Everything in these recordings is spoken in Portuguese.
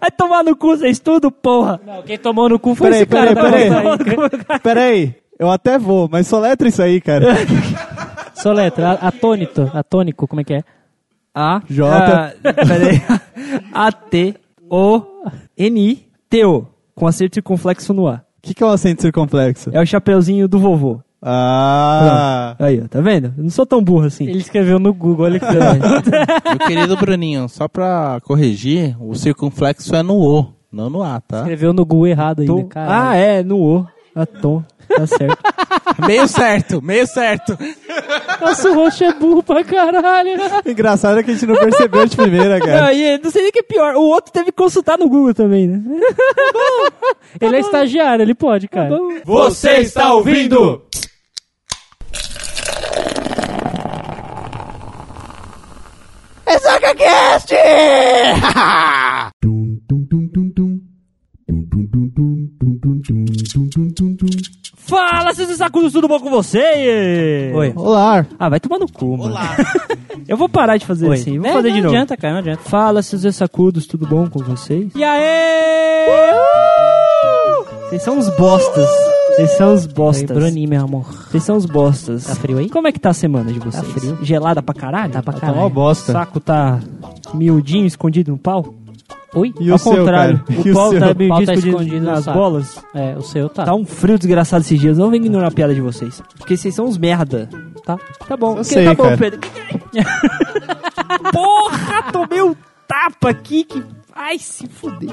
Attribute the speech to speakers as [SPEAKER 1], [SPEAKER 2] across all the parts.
[SPEAKER 1] Vai tomar no cu vocês tudo, porra.
[SPEAKER 2] Não, quem tomou no cu foi
[SPEAKER 3] Peraí,
[SPEAKER 2] esse cara.
[SPEAKER 3] peraí, peraí. Peraí, eu até vou, mas soletra isso aí, cara.
[SPEAKER 2] Soletra, a- atônito, atônico, como é que é?
[SPEAKER 1] A,
[SPEAKER 3] J.
[SPEAKER 1] ah, peraí. A-T-O-N-I-T-O. Com acerto circunflexo no A.
[SPEAKER 3] O que, que é um acento circunflexo?
[SPEAKER 1] É o chapeuzinho do vovô.
[SPEAKER 3] Ah,
[SPEAKER 1] Aí, ó, tá vendo? Eu não sou tão burro assim.
[SPEAKER 2] Ele escreveu no Google, olha que
[SPEAKER 4] Meu querido Bruninho, só pra corrigir, o circunflexo é no O, não no A, tá?
[SPEAKER 2] Escreveu no Google errado ainda,
[SPEAKER 1] Tom.
[SPEAKER 2] cara.
[SPEAKER 1] Ah, é, no O. A tom. Tá certo.
[SPEAKER 4] Meio certo, meio certo.
[SPEAKER 2] Nossa, o roxo é burro pra caralho.
[SPEAKER 3] engraçado é que a gente não percebeu de primeira,
[SPEAKER 1] Não,
[SPEAKER 3] cara.
[SPEAKER 1] e não sei nem o que é pior. O outro teve que consultar no Google também, né?
[SPEAKER 2] Ele é estagiário, ele pode, cara.
[SPEAKER 5] Você está ouvindo?
[SPEAKER 1] Fala, seus sacudos, tudo bom com você?
[SPEAKER 2] Oi.
[SPEAKER 3] Olá.
[SPEAKER 1] Ah, vai tomar no cu, mano. Eu vou parar de fazer
[SPEAKER 2] Oi.
[SPEAKER 1] assim. Vou
[SPEAKER 2] É,
[SPEAKER 1] fazer
[SPEAKER 2] não
[SPEAKER 1] de novo.
[SPEAKER 2] adianta, cara, não adianta.
[SPEAKER 1] Fala, seus sacudos, tudo bom com vocês?
[SPEAKER 2] E aí?
[SPEAKER 1] Vocês são uns bostas. Vocês são
[SPEAKER 2] Oi,
[SPEAKER 1] bostas.
[SPEAKER 2] Bruninho, meu amor.
[SPEAKER 1] Vocês são uns bostas.
[SPEAKER 2] Tá frio aí?
[SPEAKER 1] Como é que tá a semana de vocês?
[SPEAKER 2] Tá frio.
[SPEAKER 1] Gelada pra caralho?
[SPEAKER 2] Tá pra
[SPEAKER 3] Tá
[SPEAKER 2] caralho.
[SPEAKER 3] uma
[SPEAKER 1] O
[SPEAKER 3] bosta.
[SPEAKER 1] saco tá miudinho, escondido no pau?
[SPEAKER 2] Oi?
[SPEAKER 3] E
[SPEAKER 1] Ao
[SPEAKER 3] o seu,
[SPEAKER 1] contrário,
[SPEAKER 3] cara?
[SPEAKER 1] o
[SPEAKER 3] E o
[SPEAKER 1] pau
[SPEAKER 3] seu?
[SPEAKER 1] tá
[SPEAKER 2] O pau
[SPEAKER 1] miudinho,
[SPEAKER 2] tá
[SPEAKER 1] escondido, nas
[SPEAKER 2] saco.
[SPEAKER 1] bolas.
[SPEAKER 2] É, o seu tá.
[SPEAKER 1] Tá um frio desgraçado esses dias. Não vem ignorar a piada de vocês. Porque vocês são uns merda.
[SPEAKER 2] Tá.
[SPEAKER 1] Tá bom.
[SPEAKER 3] Eu sei,
[SPEAKER 1] tá bom,
[SPEAKER 3] cara.
[SPEAKER 1] Pedro. Porra, tomei um tapa aqui que... Ai, se fuder.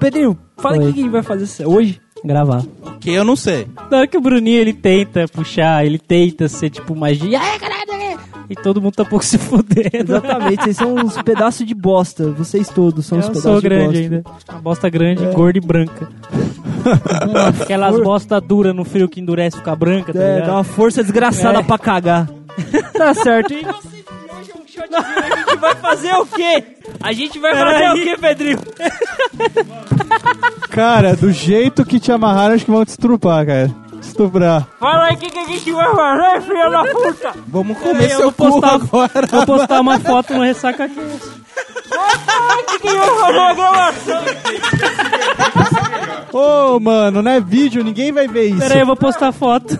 [SPEAKER 1] Pedrinho, fala o que a gente vai fazer hoje.
[SPEAKER 2] Gravar.
[SPEAKER 4] Que eu não sei.
[SPEAKER 2] Na hora que o Bruninho ele tenta puxar, ele tenta ser tipo magia. Ai, caralho! E todo mundo tá um pouco se fudendo.
[SPEAKER 1] Exatamente, vocês são uns pedaços de bosta. Vocês todos são uns
[SPEAKER 2] Eu
[SPEAKER 1] pedaços
[SPEAKER 2] sou
[SPEAKER 1] de
[SPEAKER 2] grande
[SPEAKER 1] bosta.
[SPEAKER 2] ainda. Uma bosta grande, gorda e branca. Aquelas bosta dura no frio que endurece e fica branca, tá
[SPEAKER 1] É,
[SPEAKER 2] ligado?
[SPEAKER 1] dá uma força desgraçada
[SPEAKER 2] É.
[SPEAKER 1] pra cagar. tá certo. E você, é shotzinho, a gente vai fazer o quê? A gente vai fazer
[SPEAKER 2] Peraí.
[SPEAKER 1] o quê, Pedrinho?
[SPEAKER 3] Cara, do jeito que te amarraram, acho que vão te estrupar, cara. Estuprar.
[SPEAKER 1] Fala aí o que, que a gente vai fazer, filha da puta.
[SPEAKER 4] Vamos
[SPEAKER 2] Peraí,
[SPEAKER 4] comer
[SPEAKER 2] eu
[SPEAKER 4] seu
[SPEAKER 2] vou
[SPEAKER 4] cu
[SPEAKER 2] postar-
[SPEAKER 4] agora.
[SPEAKER 2] Vou postar uma foto no Ressaca Cast.
[SPEAKER 1] O que, que fazer a gravação?
[SPEAKER 3] Ô, mano, não é vídeo, ninguém vai ver isso.
[SPEAKER 2] Pera aí, eu vou postar foto.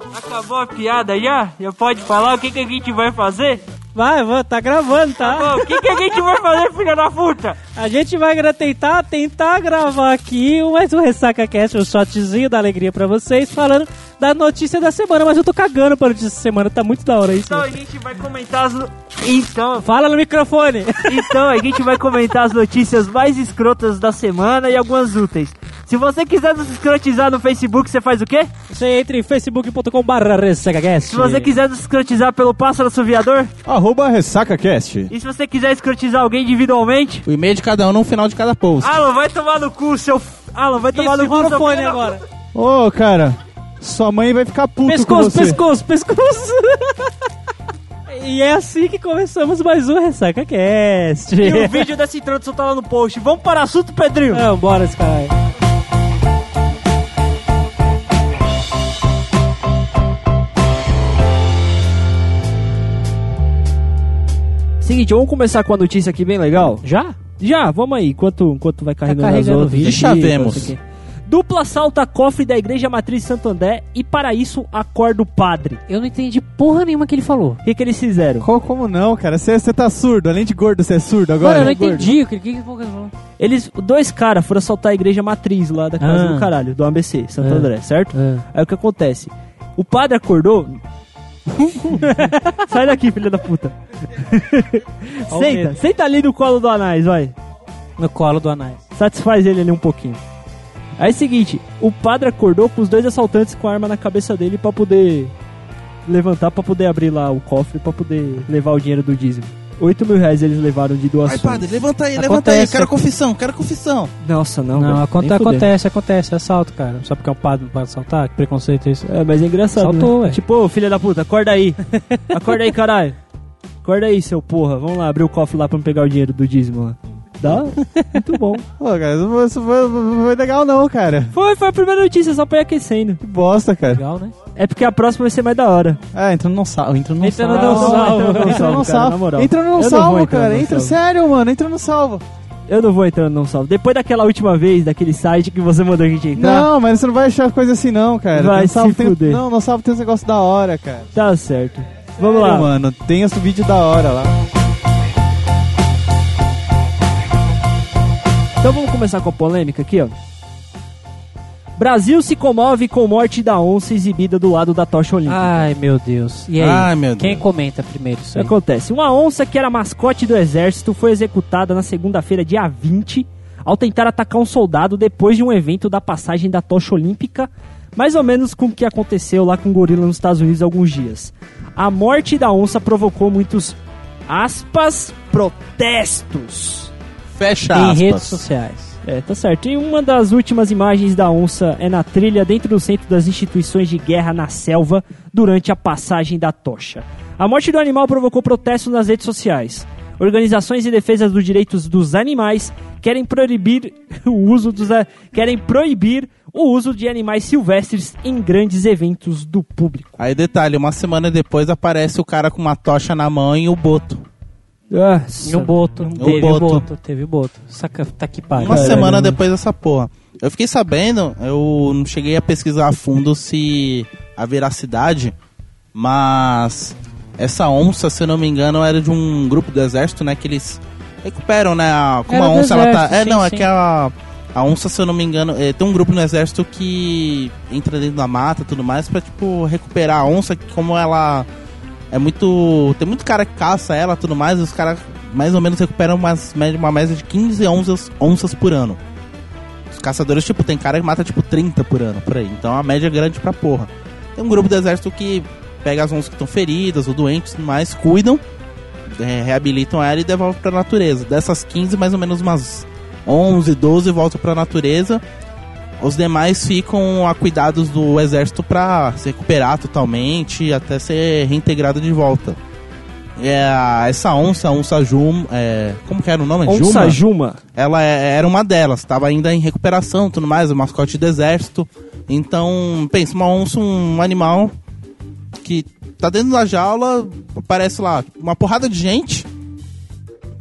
[SPEAKER 1] Acabou a piada já? Já pode falar o que, que a gente vai fazer?
[SPEAKER 2] Vai, vai, tá gravando, tá?
[SPEAKER 1] Ô, O que, que a gente vai fazer, filha da puta?
[SPEAKER 2] A gente vai tentar, tentar gravar aqui mais um Ressaca Cast, um shotzinho da alegria pra vocês, falando da notícia da semana, mas eu tô cagando pra notícia da semana, tá muito da hora isso.
[SPEAKER 1] Então a gente vai comentar as... no- Então,
[SPEAKER 2] Fala no microfone.
[SPEAKER 1] Então, a gente vai comentar as notícias mais escrotas da semana e algumas úteis. Se você quiser nos escrotizar no Facebook, você faz o quê?
[SPEAKER 2] Você entra em facebook.com barra RessacaCast.
[SPEAKER 1] Se você quiser nos escrotizar pelo Pássaro Assoviador,
[SPEAKER 3] Arroba RessacaCast.
[SPEAKER 1] e se você quiser escrotizar alguém individualmente,
[SPEAKER 4] O e-mail de cada um no final de cada post.
[SPEAKER 1] Alan, vai tomar no cu, seu... Alan, vai tomar
[SPEAKER 2] Isso,
[SPEAKER 1] no cu, seu
[SPEAKER 2] agora.
[SPEAKER 3] Ô, cara, sua mãe vai ficar puta com
[SPEAKER 2] Pescoço,
[SPEAKER 3] você.
[SPEAKER 2] pescoço, pescoço. e é assim que começamos mais um Ressaca Cast.
[SPEAKER 1] E o vídeo dessa introdução tá lá no post. Vamos para o assunto, Pedrinho?
[SPEAKER 2] Não, bora esse caralho.
[SPEAKER 1] Seguinte, vamos começar com uma notícia aqui bem legal.
[SPEAKER 2] Já?
[SPEAKER 1] Já, vamos aí, enquanto, enquanto vai carregando,
[SPEAKER 2] carregando
[SPEAKER 1] as
[SPEAKER 2] o
[SPEAKER 1] quê. Dupla assalta cofre da Igreja Matriz Santo André e para isso acorda o padre.
[SPEAKER 2] Eu não entendi porra nenhuma que ele falou.
[SPEAKER 1] O que, que eles fizeram?
[SPEAKER 3] Co- Como não, cara? Você você tá surdo. Além de gordo, você é surdo agora?
[SPEAKER 2] Mano, eu não
[SPEAKER 3] Gordo.
[SPEAKER 2] entendi o que, que, que, que falou.
[SPEAKER 1] Eles, dois caras foram assaltar a igreja matriz lá da casa
[SPEAKER 2] Ah.
[SPEAKER 1] do caralho, do ABC, Santo
[SPEAKER 2] Ah.
[SPEAKER 1] André, certo?
[SPEAKER 2] Ah.
[SPEAKER 1] Aí o que acontece? O padre acordou. Sai daqui, filha da puta. Senta, senta ali no colo do Anais, vai.
[SPEAKER 2] No colo do Anais.
[SPEAKER 1] Satisfaz ele ali um pouquinho. Aí é o seguinte, o padre acordou com os dois assaltantes com a arma na cabeça dele pra poder levantar, pra poder abrir lá o cofre, pra poder levar o dinheiro do dízimo. 8 mil reais eles levaram de
[SPEAKER 4] Ai,
[SPEAKER 1] doações.
[SPEAKER 4] padre, levanta aí, levanta aí.
[SPEAKER 2] Acontece.
[SPEAKER 4] Quero confissão, quero confissão.
[SPEAKER 1] Nossa, não.
[SPEAKER 2] Não, aconte- acontece, acontece, é assalto, cara. Só porque é um padre não pode assaltar? Que preconceito é isso?
[SPEAKER 1] É, mas é engraçado.
[SPEAKER 2] Saltou,
[SPEAKER 1] né?
[SPEAKER 2] ué.
[SPEAKER 1] Tipo, ô, filha da puta, acorda aí. acorda aí, caralho. Acorda aí, seu porra. Vamos lá abrir o cofre lá pra me pegar o dinheiro do dízimo lá. Dá? Muito bom.
[SPEAKER 3] Pô, cara, isso foi, foi, não foi legal não, cara.
[SPEAKER 1] Foi, foi a primeira notícia, só pra ir aquecendo.
[SPEAKER 3] Que bosta, cara.
[SPEAKER 2] Legal, né?
[SPEAKER 1] É porque a próxima vai ser mais da hora.
[SPEAKER 3] Ah, entra no salvo, entra no
[SPEAKER 2] Entra no
[SPEAKER 3] salvo.
[SPEAKER 2] salvo.
[SPEAKER 1] Entra no
[SPEAKER 3] no salvo. Entra no salvo, cara.
[SPEAKER 1] no
[SPEAKER 3] Entra, sério, mano. Entra no salvo.
[SPEAKER 1] Eu não vou entrar no não salvo. Depois daquela última vez, daquele site que você mandou a gente entrar.
[SPEAKER 3] Não, mas você não vai achar coisa assim não, cara.
[SPEAKER 1] Vai
[SPEAKER 3] não salvo
[SPEAKER 1] se
[SPEAKER 3] tem,
[SPEAKER 1] fuder.
[SPEAKER 3] Não, não salvo tem uns negócios da hora, cara.
[SPEAKER 1] Tá certo. Vamos
[SPEAKER 3] Sério,
[SPEAKER 1] lá.
[SPEAKER 3] mano. Tem esse vídeo da hora lá.
[SPEAKER 1] Então vamos começar com a polêmica aqui, ó. Brasil se comove com morte da onça exibida do lado da tocha olímpica.
[SPEAKER 2] Ai, meu Deus. E aí?
[SPEAKER 4] Ai, meu
[SPEAKER 2] Quem
[SPEAKER 4] Deus.
[SPEAKER 2] comenta primeiro isso
[SPEAKER 1] O que
[SPEAKER 2] aí?
[SPEAKER 1] acontece? Uma onça que era mascote do exército foi executada na segunda-feira, dia 20, ao tentar atacar um soldado depois de um evento da passagem da tocha olímpica, mais ou menos com o que aconteceu lá com o gorila nos Estados Unidos há alguns dias. A morte da onça provocou muitos aspas protestos.
[SPEAKER 4] Fecha
[SPEAKER 2] Em
[SPEAKER 4] aspas.
[SPEAKER 2] redes sociais.
[SPEAKER 1] É, tá certo. E uma das últimas imagens da onça é na trilha dentro do centro das instituições de guerra na selva durante a passagem da tocha. A morte do animal provocou protestos nas redes sociais. Organizações de defesa dos direitos dos animais querem proibir o uso dos a- querem proibir o uso de animais silvestres em grandes eventos do público.
[SPEAKER 4] Aí detalhe, uma semana depois aparece o cara com uma tocha na mão e o boto.
[SPEAKER 2] E um boto. Teve
[SPEAKER 4] boto.
[SPEAKER 2] boto. Teve boto. Saca, tá que pariu.
[SPEAKER 4] Uma
[SPEAKER 1] Caralho,
[SPEAKER 4] semana depois dessa porra. Eu fiquei sabendo, eu não cheguei a pesquisar a fundo se a veracidade, mas essa onça, se eu não me engano, era de um grupo do exército, né? Que eles recuperam, né? a- Como
[SPEAKER 2] Era
[SPEAKER 4] a onça ela tá.
[SPEAKER 2] exército,
[SPEAKER 4] É,
[SPEAKER 2] sim,
[SPEAKER 4] não, é
[SPEAKER 2] sim.
[SPEAKER 4] que a, a onça, se eu não me engano, é, tem um grupo no exército que entra dentro da mata e tudo mais pra, tipo, recuperar a onça, que como ela é muito. Tem muito cara que caça ela e tudo mais, os caras mais ou menos recuperam umas, média- uma média de 15 onças, onças por ano. Os caçadores, tipo, tem cara que mata tipo 30 por ano, por aí. Então a média é grande pra porra. Tem um grupo do exército que pega as onças que estão feridas ou doentes e mais, cuidam, é, reabilitam ela e devolvem pra natureza. Dessas 15, mais ou menos umas 11, 12 voltam pra natureza. Os demais ficam a cuidados do exército pra se recuperar totalmente até ser reintegrado de volta. É, essa onça, a onça Juma, é, como que era o nome?
[SPEAKER 1] Onça Juma.
[SPEAKER 4] ela é- era uma delas, estava ainda em recuperação, tudo mais, o mascote do exército. Então, pensa, uma onça, um animal que tá dentro da jaula, aparece lá uma porrada de gente,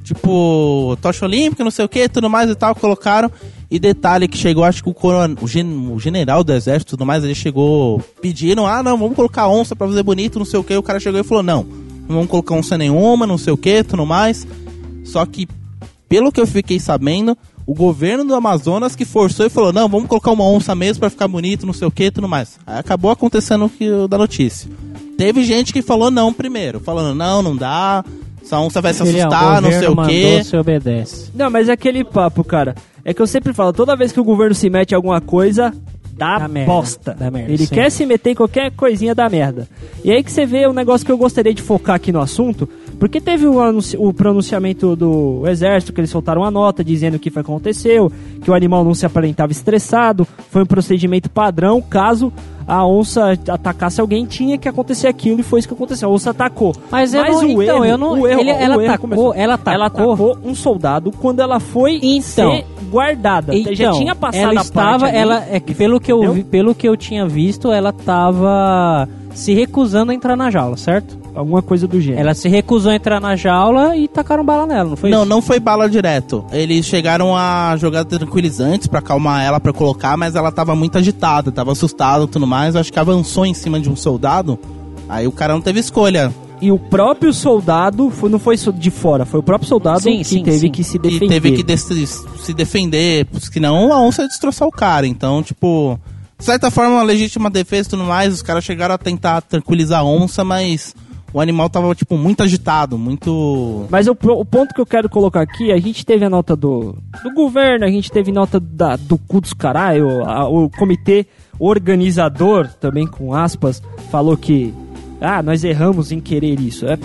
[SPEAKER 4] tipo, tocha olímpica, não sei o que, tudo mais e tal, colocaram. E detalhe que chegou, acho que o, coron... o, gen- o general do exército e tudo mais, ele chegou pedindo, ah, não, vamos colocar onça pra fazer bonito, não sei o que. O cara chegou e falou, não, não vamos colocar onça nenhuma, não sei o que, tudo mais. Só que, pelo que eu fiquei sabendo, o governo do Amazonas que forçou e falou, não, vamos colocar uma onça mesmo pra ficar bonito, não sei o que, tudo mais. Aí acabou acontecendo o que da notícia. Teve gente que falou não primeiro, falando, não, não dá, essa onça vai se assustar, não sei o que.
[SPEAKER 2] mandou, Você obedece.
[SPEAKER 1] Não, mas é aquele papo, cara. É que eu sempre falo, toda vez que o governo se mete em alguma coisa, dá,
[SPEAKER 2] Dá merda,
[SPEAKER 1] bosta.
[SPEAKER 2] dá merda,
[SPEAKER 1] Ele
[SPEAKER 2] sim.
[SPEAKER 1] quer se meter em qualquer coisinha da merda. E aí que você vê um negócio que eu gostaria de focar aqui no assunto, porque teve o, o pronunciamento do exército, que eles soltaram a nota dizendo o que foi que aconteceu, que o animal não se aparentava estressado, foi um procedimento padrão, caso a onça atacasse alguém, tinha que acontecer aquilo e foi isso que aconteceu. A onça atacou.
[SPEAKER 2] Mas eu não-
[SPEAKER 1] o
[SPEAKER 2] então,
[SPEAKER 1] erro,
[SPEAKER 2] eu não-
[SPEAKER 1] o erro,
[SPEAKER 2] ele- ela
[SPEAKER 1] o erro
[SPEAKER 2] atacou-
[SPEAKER 1] começou.
[SPEAKER 2] ela atacou-
[SPEAKER 1] ela atacou um soldado quando ela foi
[SPEAKER 2] Então.
[SPEAKER 1] guardada. já
[SPEAKER 2] Então,
[SPEAKER 1] tinha passado
[SPEAKER 2] ela
[SPEAKER 1] a
[SPEAKER 2] estava,
[SPEAKER 1] ali.
[SPEAKER 2] ela é que pelo que eu vi- pelo que eu tinha visto, ela estava se recusando a entrar na jaula, certo?
[SPEAKER 1] Alguma coisa do gênero.
[SPEAKER 2] Ela se recusou a entrar na jaula e tacaram bala nela, não foi
[SPEAKER 4] Não,
[SPEAKER 2] isso?
[SPEAKER 4] não foi bala direto. Eles chegaram a jogar tranquilizantes pra acalmar ela, pra colocar, mas ela tava muito agitada, tava assustada e tudo mais. Acho que avançou em cima de um soldado. Aí o cara não teve escolha.
[SPEAKER 1] E o próprio soldado foi- não foi de fora, foi o próprio soldado
[SPEAKER 2] Sim,
[SPEAKER 1] que
[SPEAKER 2] sim,
[SPEAKER 1] teve
[SPEAKER 2] sim.
[SPEAKER 1] que se
[SPEAKER 4] E
[SPEAKER 1] defender.
[SPEAKER 4] teve que des- se defender, senão a onça ia destroçar o cara. Então, tipo, de certa forma, uma legítima defesa e tudo mais. Os caras chegaram a tentar tranquilizar a onça, mas o animal tava, tipo, muito agitado, muito.
[SPEAKER 1] Mas o, o ponto que eu quero colocar aqui, a gente teve a nota do, do governo, a gente teve nota da, do cu dos caralho, a- o comitê organizador, também com aspas, falou que ah, nós erramos em querer isso. É,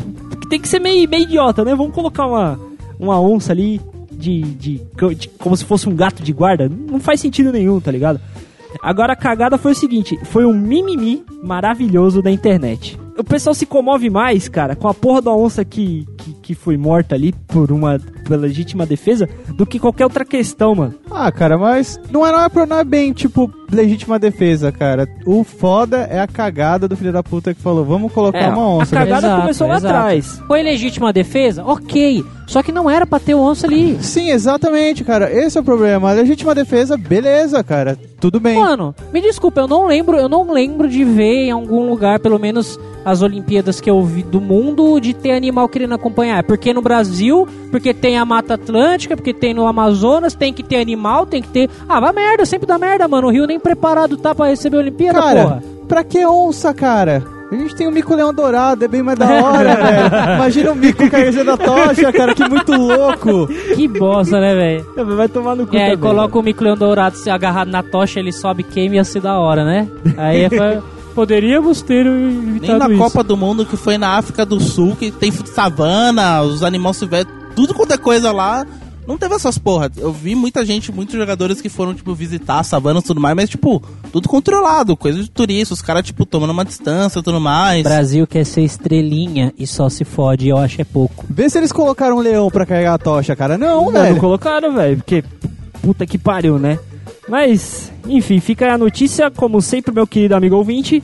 [SPEAKER 1] tem que ser meio, meio idiota, né? Vamos colocar uma, uma onça ali de, de, de- como se fosse um gato de guarda. Não faz sentido nenhum, tá ligado? Agora a cagada foi o seguinte, foi um mimimi maravilhoso da internet. O pessoal se comove mais, cara, com a porra da onça que, que, que foi morta ali por uma, pela legítima defesa do que qualquer outra questão, mano.
[SPEAKER 3] Ah, cara, mas não é, não, é, não é bem, tipo, legítima defesa, cara. O foda é a cagada do filho da puta que falou, vamos colocar
[SPEAKER 1] É,
[SPEAKER 3] uma
[SPEAKER 1] a
[SPEAKER 3] onça.
[SPEAKER 1] cagada
[SPEAKER 2] Exato,
[SPEAKER 1] começou lá
[SPEAKER 2] exato.
[SPEAKER 1] atrás.
[SPEAKER 2] Foi legítima defesa? Ok. Só que não era pra ter o onça ali.
[SPEAKER 3] Sim, exatamente, cara. Esse é o problema. A legítima defesa, beleza, cara. Tudo bem.
[SPEAKER 2] Mano, me desculpa, eu não lembro, eu não lembro de ver em algum lugar, pelo menos as Olimpíadas que eu vi do mundo, de ter animal querendo acompanhar. Porque no Brasil, porque tem a Mata Atlântica, porque tem no Amazonas, tem que ter animal, tem que ter. Ah, vai merda, sempre dá merda, mano. O Rio nem preparado tá pra receber a Olimpíada,
[SPEAKER 3] Cara,
[SPEAKER 2] porra.
[SPEAKER 3] pra que onça, cara? A gente tem o mico-leão dourado, é bem mais da hora, velho. Imagina o mico carregando da tocha, cara, que muito louco.
[SPEAKER 2] Que bosta, né, velho?
[SPEAKER 1] Vai tomar no cu
[SPEAKER 2] E
[SPEAKER 1] também,
[SPEAKER 2] coloca o mico-leão dourado se agarrado na tocha, ele sobe, queima e ia ser da hora, né? Aí foi- poderíamos ter evitado
[SPEAKER 4] Nem na
[SPEAKER 2] isso.
[SPEAKER 4] Copa do Mundo que foi na África do Sul, que tem savana, os animais silvestres, tudo quanto é coisa lá. Não teve essas porra. Eu vi muita gente, muitos jogadores que foram, tipo, visitar savanas e tudo mais, mas, tipo, tudo controlado, coisa de turista, os caras, tipo, tomando uma distância e tudo mais.
[SPEAKER 2] Brasil quer ser estrelinha e só se fode, eu acho é pouco.
[SPEAKER 3] Vê se eles colocaram um leão pra carregar a tocha, cara. Não,
[SPEAKER 1] Não,
[SPEAKER 3] velho.
[SPEAKER 1] não colocaram, velho, porque puta que pariu, né? Mas, enfim, fica aí a notícia, como sempre, meu querido amigo ouvinte.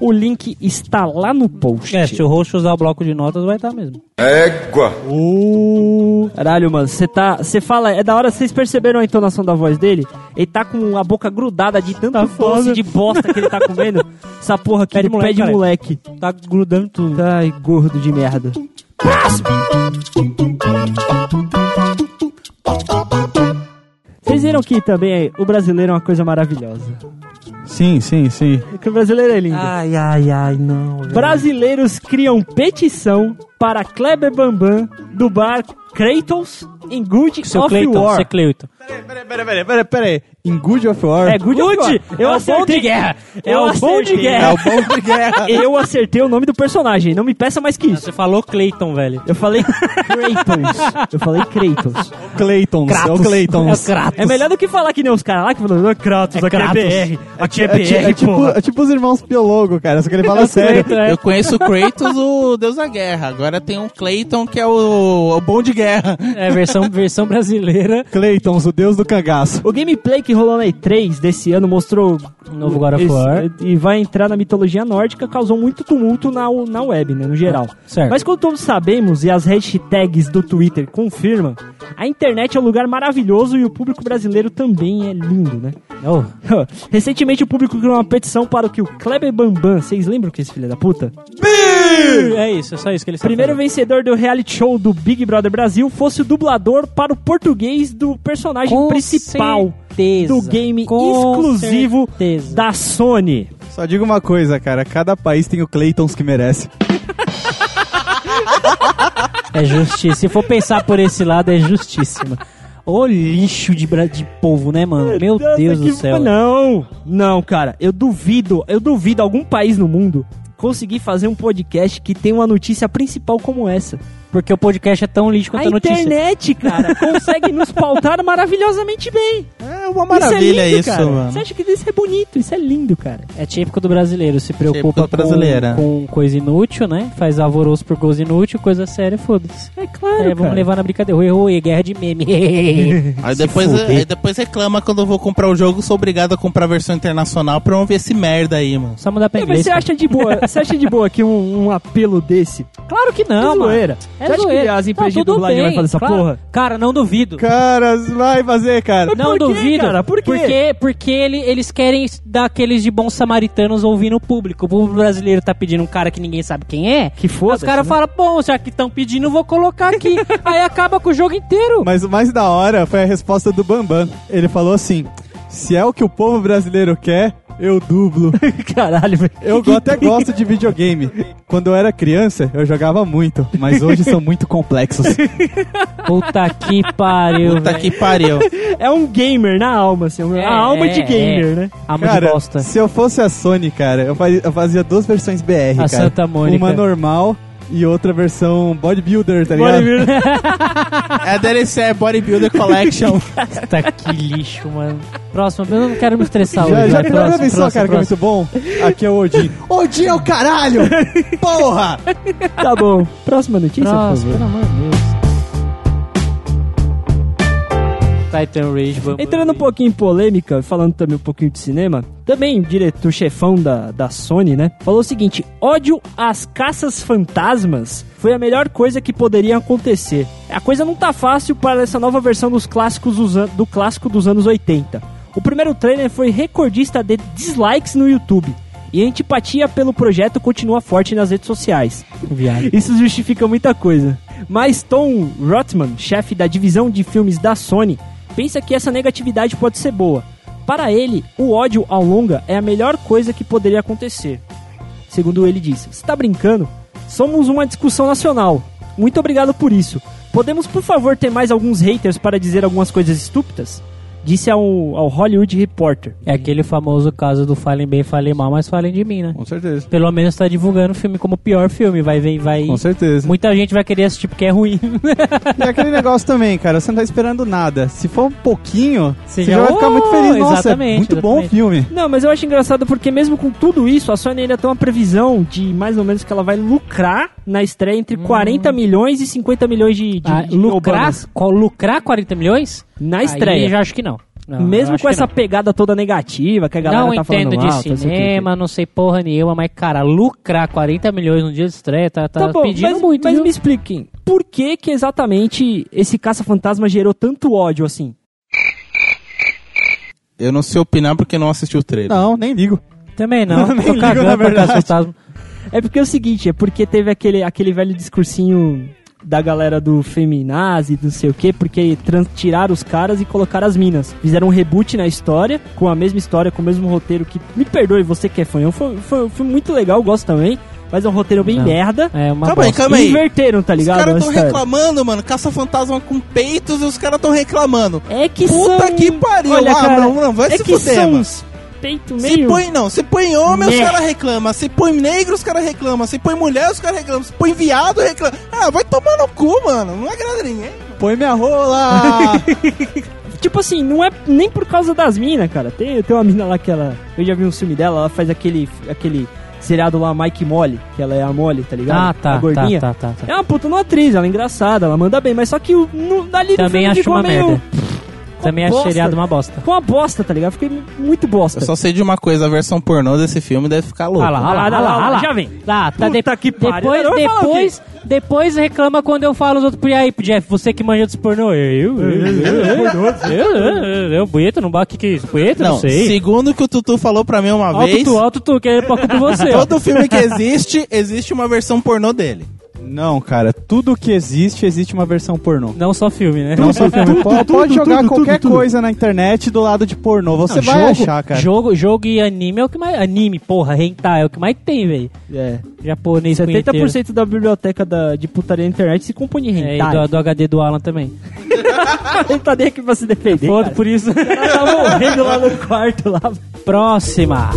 [SPEAKER 1] O link está lá no post.
[SPEAKER 2] É, se o roxo usar o bloco de notas, vai estar mesmo.
[SPEAKER 5] Égua.
[SPEAKER 1] Uh, caralho, mano, você tá. Você fala, é da hora, vocês perceberam a entonação da voz dele? Ele tá com a boca grudada de tanto doce
[SPEAKER 2] foda.
[SPEAKER 1] de bosta que ele tá comendo. Essa porra aqui
[SPEAKER 2] Pé de moleque,
[SPEAKER 1] pé de
[SPEAKER 2] cara.
[SPEAKER 1] moleque.
[SPEAKER 2] Tá grudando tudo.
[SPEAKER 1] Ai, gordo de merda. Vocês que também o brasileiro é uma coisa maravilhosa.
[SPEAKER 3] Sim, sim, sim.
[SPEAKER 1] Que o brasileiro é lindo.
[SPEAKER 2] Ai, ai, ai, não. velho.
[SPEAKER 1] Brasileiros criam petição para Kleber Bambam do bar Kratos em Good
[SPEAKER 2] Seu
[SPEAKER 1] of
[SPEAKER 2] Cleiton,
[SPEAKER 1] War.
[SPEAKER 2] seu Cleiton.
[SPEAKER 3] Peraí, peraí, peraí, peraí, peraí. Em Good of War?
[SPEAKER 1] É Good, of War. Eu
[SPEAKER 2] é o
[SPEAKER 1] acertei.
[SPEAKER 2] bom de guerra.
[SPEAKER 1] Eu
[SPEAKER 2] É o bom de guerra.
[SPEAKER 3] É o bom de guerra.
[SPEAKER 1] Eu acertei o nome do personagem, não me peça mais que isso.
[SPEAKER 2] Você falou Cleiton, velho.
[SPEAKER 1] Eu falei Kratos. Eu falei Kratos.
[SPEAKER 3] Claytons, é o
[SPEAKER 2] É o
[SPEAKER 3] Claytons.
[SPEAKER 2] Kratos.
[SPEAKER 1] É melhor do que falar que nem os caras lá que falam, "Ah, Kratos,
[SPEAKER 2] É
[SPEAKER 1] aqui
[SPEAKER 2] Kratos.
[SPEAKER 1] é BR. Aqui é,
[SPEAKER 3] É,
[SPEAKER 1] BR,
[SPEAKER 3] é tipo,
[SPEAKER 1] porra.
[SPEAKER 3] é tipo os irmãos Piologo, cara, só que ele fala sério.
[SPEAKER 2] É.
[SPEAKER 4] Eu conheço o Kratos, o deus da guerra. Agora tem um Clayton que é o, o bom de guerra.
[SPEAKER 2] É, versão, versão brasileira.
[SPEAKER 3] Claytons, o deus do cangaço.
[SPEAKER 1] O gameplay que rolou na E3 desse ano mostrou
[SPEAKER 2] Um novo God of
[SPEAKER 1] esse-
[SPEAKER 2] War.
[SPEAKER 1] e vai entrar na mitologia nórdica, causou muito tumulto na, na web, né, no geral.
[SPEAKER 2] Certo.
[SPEAKER 1] Mas como todos sabemos, e as hashtags do Twitter confirmam, a internet é um lugar maravilhoso e o público brasileiro também é lindo, né?
[SPEAKER 2] Oh,
[SPEAKER 1] Recentemente o público criou uma petição para que o Kleber Bambam, vocês lembram que esse filho da puta?
[SPEAKER 2] É isso, é só isso que ele está
[SPEAKER 1] Primeiro
[SPEAKER 2] falando.
[SPEAKER 1] vencedor do reality show do Big Brother Brasil fosse o dublador para o português do personagem
[SPEAKER 2] Com
[SPEAKER 1] principal
[SPEAKER 2] certeza,
[SPEAKER 1] do game
[SPEAKER 2] com
[SPEAKER 1] exclusivo
[SPEAKER 2] certeza.
[SPEAKER 1] da Sony.
[SPEAKER 3] Só digo uma coisa, cara, cada país tem o Claytons que merece.
[SPEAKER 2] É justiça. Se for pensar por esse lado, é justíssima. Ô lixo de, bra- de povo, né, mano? Meu
[SPEAKER 1] Nossa,
[SPEAKER 2] Deus do
[SPEAKER 1] que-
[SPEAKER 2] céu.
[SPEAKER 1] Não, não, cara. Eu duvido, eu duvido algum país no mundo conseguir fazer um podcast que tem uma notícia principal como essa.
[SPEAKER 2] Porque o podcast é tão lixo quanto
[SPEAKER 1] a
[SPEAKER 2] a, notícia.
[SPEAKER 1] internet, cara, consegue nos pautar maravilhosamente bem.
[SPEAKER 4] É uma maravilha
[SPEAKER 1] isso, é
[SPEAKER 4] isso,
[SPEAKER 1] lindo, cara.
[SPEAKER 4] mano.
[SPEAKER 1] Você acha que isso é bonito? Isso é lindo, cara.
[SPEAKER 2] É típico do brasileiro, se
[SPEAKER 4] Típico
[SPEAKER 2] preocupa
[SPEAKER 4] é.
[SPEAKER 2] com, com coisa inútil, né? Faz alvoroço por coisa inútil, coisa séria, foda-se.
[SPEAKER 1] É claro,
[SPEAKER 2] É, vamos
[SPEAKER 1] cara.
[SPEAKER 2] levar na brincadeira. Oi, oi, guerra de meme.
[SPEAKER 4] Aí depois, aí depois reclama quando eu vou comprar o jogo, sou obrigado a comprar a versão internacional pra não ver esse merda aí, mano.
[SPEAKER 2] Só mudar pra
[SPEAKER 1] É, mas
[SPEAKER 2] inglês.
[SPEAKER 1] você acha de boa, você acha de boa que um, um apelo desse?
[SPEAKER 2] Claro que não,
[SPEAKER 1] é
[SPEAKER 2] mano. É
[SPEAKER 1] você acha que as empresas
[SPEAKER 2] Não,
[SPEAKER 1] de dublagem vão fazer essa
[SPEAKER 2] claro.
[SPEAKER 1] porra?
[SPEAKER 2] Cara, não duvido.
[SPEAKER 3] Cara, vai fazer, cara.
[SPEAKER 2] Não
[SPEAKER 1] Por quê,
[SPEAKER 2] duvido,
[SPEAKER 1] cara? Por quê?
[SPEAKER 2] Porque, porque ele- eles querem dar aqueles de bons samaritanos ouvindo o público. O público brasileiro tá pedindo um cara que ninguém sabe quem é.
[SPEAKER 1] Que foda.
[SPEAKER 2] Os caras falam, bom, já que estão pedindo, eu vou colocar aqui. Aí acaba com o jogo inteiro.
[SPEAKER 3] Mas o mais da hora foi a resposta do Bambam. Ele falou assim: se é o que o povo brasileiro quer, eu dublo.
[SPEAKER 1] Caralho, velho.
[SPEAKER 3] Eu até gosto de videogame. Quando eu era criança, eu jogava muito, mas hoje são muito complexos.
[SPEAKER 2] Puta que pariu,
[SPEAKER 4] Puta que pariu.
[SPEAKER 1] É um gamer na alma, assim.
[SPEAKER 2] É,
[SPEAKER 1] a alma de
[SPEAKER 2] é,
[SPEAKER 1] gamer,
[SPEAKER 2] é.
[SPEAKER 1] né?
[SPEAKER 2] Alma de
[SPEAKER 3] Cara,
[SPEAKER 2] bosta.
[SPEAKER 3] se eu fosse a Sony, cara, eu fazia, eu fazia duas versões BR,
[SPEAKER 2] A
[SPEAKER 3] cara.
[SPEAKER 2] Santa Mônica.
[SPEAKER 3] Uma normal e outra versão bodybuilder, tá ligado?
[SPEAKER 4] É a DLC é Bodybuilder Collection.
[SPEAKER 2] Puta que lixo, mano. Próximo, eu não quero me estressar
[SPEAKER 3] Já,
[SPEAKER 2] hoje.
[SPEAKER 3] já
[SPEAKER 2] próximo, próximo,
[SPEAKER 3] cara, que é
[SPEAKER 2] próximo.
[SPEAKER 3] muito bom? Aqui é o Odin. Odin é o caralho! Porra!
[SPEAKER 1] Tá bom. Próxima notícia, por
[SPEAKER 2] Próximo,
[SPEAKER 1] favor.
[SPEAKER 2] pelo amor de Deus. Titan Rage.
[SPEAKER 1] Entrando um pouquinho em polêmica, falando também um pouquinho de cinema, também o diretor-chefão da, da Sony, né? Falou o seguinte: ódio às caças fantasmas foi a melhor coisa que poderia acontecer. A coisa não tá fácil para essa nova versão dos clássicos dos do clássico dos anos 80. O primeiro trailer foi recordista de dislikes no YouTube. E a antipatia pelo projeto continua forte nas redes sociais.
[SPEAKER 2] Viado.
[SPEAKER 1] Isso justifica muita coisa. Mas Tom Rothman, chefe da divisão de filmes da Sony, pensa que essa negatividade pode ser boa. Para ele, o ódio ao longa é a melhor coisa que poderia acontecer. Segundo ele disse: Você tá brincando? Somos uma discussão nacional. Muito obrigado por isso. Podemos, por favor, ter mais alguns haters para dizer algumas coisas estúpidas? Disse ao, ao Hollywood Reporter.
[SPEAKER 2] É aquele famoso caso do falem bem, falem mal, mas falem de mim, né?
[SPEAKER 3] Com certeza.
[SPEAKER 2] Pelo menos tá divulgando o filme como o pior filme. Vai ver, vai.
[SPEAKER 3] Com certeza.
[SPEAKER 2] Muita gente vai querer assistir porque é ruim.
[SPEAKER 3] E aquele negócio também, cara, você não tá esperando nada. Se for um pouquinho,
[SPEAKER 2] Você
[SPEAKER 3] você,
[SPEAKER 2] já-
[SPEAKER 3] já vai ficar muito feliz. Nossa, é
[SPEAKER 2] exatamente,
[SPEAKER 3] muito bom o
[SPEAKER 2] exatamente.
[SPEAKER 3] filme.
[SPEAKER 1] Não, mas eu acho engraçado porque mesmo com tudo isso, a Sony ainda tem uma previsão de mais ou menos que ela vai lucrar na estreia entre 40 milhões e 50 milhões de, de,
[SPEAKER 2] Ah,
[SPEAKER 1] de
[SPEAKER 2] lucrar, lucrar 40 milhões?
[SPEAKER 1] Na estreia.
[SPEAKER 2] Aí já acho que não. Não,
[SPEAKER 1] mesmo com essa
[SPEAKER 2] não.
[SPEAKER 1] pegada toda negativa que a galera
[SPEAKER 2] não
[SPEAKER 1] tá falando
[SPEAKER 2] entendo de
[SPEAKER 1] não sei o quê.
[SPEAKER 2] cinema, não sei porra nenhuma, mas cara, lucrar 40 milhões no dia de estreia tá, tá,
[SPEAKER 1] Tá bom,
[SPEAKER 2] pedindo
[SPEAKER 1] mas,
[SPEAKER 2] muito,
[SPEAKER 1] mas
[SPEAKER 2] viu?
[SPEAKER 1] me expliquem, por que que exatamente esse caça-fantasma gerou tanto ódio assim?
[SPEAKER 4] Eu não sei opinar porque não assisti o trailer.
[SPEAKER 3] Não, nem ligo.
[SPEAKER 2] Também não,
[SPEAKER 3] Nem
[SPEAKER 2] tô
[SPEAKER 3] ligo,
[SPEAKER 2] cagando
[SPEAKER 3] na
[SPEAKER 2] pra
[SPEAKER 3] verdade.
[SPEAKER 2] Caça Fantasma.
[SPEAKER 1] É porque é o seguinte, é porque teve aquele, aquele velho discursinho da galera do feminazi, não sei o quê, porque tiraram os caras e colocaram as minas. Fizeram um reboot na história, com a mesma história, com o mesmo roteiro que... Me perdoe, você que é fã, foi, foi, foi muito legal, gosto também, mas é um roteiro bem
[SPEAKER 2] Não.
[SPEAKER 1] merda.
[SPEAKER 2] É uma
[SPEAKER 4] Calma aí,
[SPEAKER 2] bosta.
[SPEAKER 4] calma aí.
[SPEAKER 1] inverteram, tá
[SPEAKER 4] Os
[SPEAKER 1] ligado?
[SPEAKER 4] caras
[SPEAKER 1] a
[SPEAKER 4] tão reclamando, mano. Caça-fantasma com peitos e os caras tão reclamando.
[SPEAKER 1] É que
[SPEAKER 4] Puta
[SPEAKER 1] são...
[SPEAKER 4] que pariu.
[SPEAKER 1] Olha,
[SPEAKER 4] ah,
[SPEAKER 1] cara,
[SPEAKER 4] não, não, vai
[SPEAKER 1] é
[SPEAKER 4] se
[SPEAKER 1] que
[SPEAKER 4] fuder,
[SPEAKER 1] são
[SPEAKER 4] mano.
[SPEAKER 1] Uns peitos
[SPEAKER 4] Se
[SPEAKER 1] meio...
[SPEAKER 4] põe, não, se põe homem, os
[SPEAKER 1] Merda.
[SPEAKER 4] caras reclamam. Se põe negro, os caras reclamam. Se põe mulher, os caras reclamam. Se põe viado, reclama. Ah, vai tomar no cu, mano. Não agrada ninguém.
[SPEAKER 3] Põe minha rola!
[SPEAKER 1] Tipo assim, não é nem por causa das minas, cara. Tem, tem uma mina lá que ela. Eu já vi um filme dela, ela faz aquele. aquele seriado lá, Mike Molly, que ela é a Molly, tá ligado?
[SPEAKER 2] Ah, tá,
[SPEAKER 1] a gordinha.
[SPEAKER 2] tá, tá, tá, tá.
[SPEAKER 1] É uma puta uma atriz, ela é engraçada, ela manda bem, mas só que o, no, dali no
[SPEAKER 2] Também
[SPEAKER 1] filme
[SPEAKER 2] acho
[SPEAKER 1] ficou
[SPEAKER 2] uma
[SPEAKER 1] meio.
[SPEAKER 2] merda. Também
[SPEAKER 1] bosta.
[SPEAKER 2] seriado uma bosta.
[SPEAKER 1] Ficou uma bosta, tá ligado? Fiquei muito bosta.
[SPEAKER 4] Eu só sei de uma coisa, a versão pornô desse filme deve ficar louca.
[SPEAKER 2] Ah lá, ah lá, ah lá, ah lá.
[SPEAKER 1] já vem.
[SPEAKER 2] Lá, tá
[SPEAKER 1] Puta
[SPEAKER 2] de-
[SPEAKER 1] que pariu.
[SPEAKER 2] Depois,
[SPEAKER 1] o
[SPEAKER 2] depois, depois reclama quando eu falo os outros. E aí, Jeff, você que manja dos pornô. Eu, eu, eu, eu, eu, eu, eu, Bueta, não bate que isso? Bueta, não,
[SPEAKER 4] Não,
[SPEAKER 2] sei.
[SPEAKER 4] segundo o que o Tutu falou pra mim uma vez,
[SPEAKER 2] tu, alto tu, que é pra culpa de você.
[SPEAKER 4] todo filme que existe, existe uma versão pornô dele.
[SPEAKER 3] Não, cara, tudo que existe, existe uma versão pornô.
[SPEAKER 2] Não só filme, né?
[SPEAKER 3] Não só filme. Pode, pode jogar
[SPEAKER 1] tudo,
[SPEAKER 3] qualquer
[SPEAKER 1] tudo, tudo.
[SPEAKER 3] coisa na internet do lado de pornô. Você
[SPEAKER 2] Não,
[SPEAKER 3] vai
[SPEAKER 2] jogo,
[SPEAKER 3] achar, cara.
[SPEAKER 2] Jogo, jogo e anime é o que mais. Anime, porra, hentai é o que mais tem, velho.
[SPEAKER 1] É.
[SPEAKER 2] Japonês punheteiro.
[SPEAKER 1] 70% da biblioteca da, de putaria na internet se compõe de
[SPEAKER 2] É, e
[SPEAKER 1] hentai.
[SPEAKER 2] do, do HD do Alan também.
[SPEAKER 1] Ele tá nem aqui pra se defender.
[SPEAKER 2] Foda, por isso.
[SPEAKER 1] Ela tá morrendo lá no quarto lá.
[SPEAKER 2] Próxima.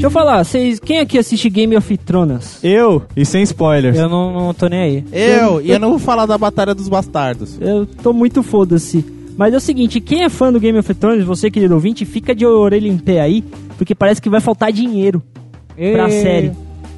[SPEAKER 1] Deixa eu falar, vocês, quem aqui assiste Game of Thrones?
[SPEAKER 3] Eu, e sem spoilers.
[SPEAKER 2] Eu não, não tô nem aí.
[SPEAKER 4] Eu, e eu não vou falar da Batalha dos Bastardos.
[SPEAKER 1] Eu tô muito foda-se. Mas é o seguinte, quem é fã do Game of Thrones, você querido ouvinte, fica de orelha em pé aí, porque parece que vai faltar dinheiro pra
[SPEAKER 2] E-
[SPEAKER 1] série.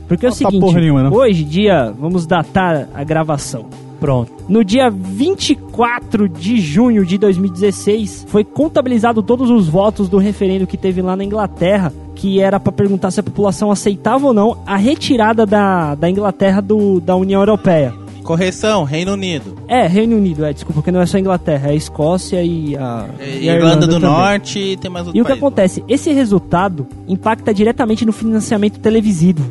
[SPEAKER 1] Porque é o seguinte,
[SPEAKER 3] porra nenhuma,
[SPEAKER 1] hoje, dia, vamos datar a gravação.
[SPEAKER 2] Pronto.
[SPEAKER 1] No dia 24 de junho de 2016, foi contabilizado todos os votos do referendo que teve lá na Inglaterra, que era pra perguntar se a população aceitava ou não a retirada da, da Inglaterra do, da União Europeia.
[SPEAKER 4] Correção, Reino Unido.
[SPEAKER 1] É, Reino Unido, é, desculpa, porque não é só Inglaterra, é a Escócia e a, e a
[SPEAKER 4] Irlanda, do
[SPEAKER 1] também.
[SPEAKER 4] Norte e tem mais outro
[SPEAKER 1] E o que
[SPEAKER 4] país.
[SPEAKER 1] acontece? Esse resultado impacta diretamente no financiamento televisivo.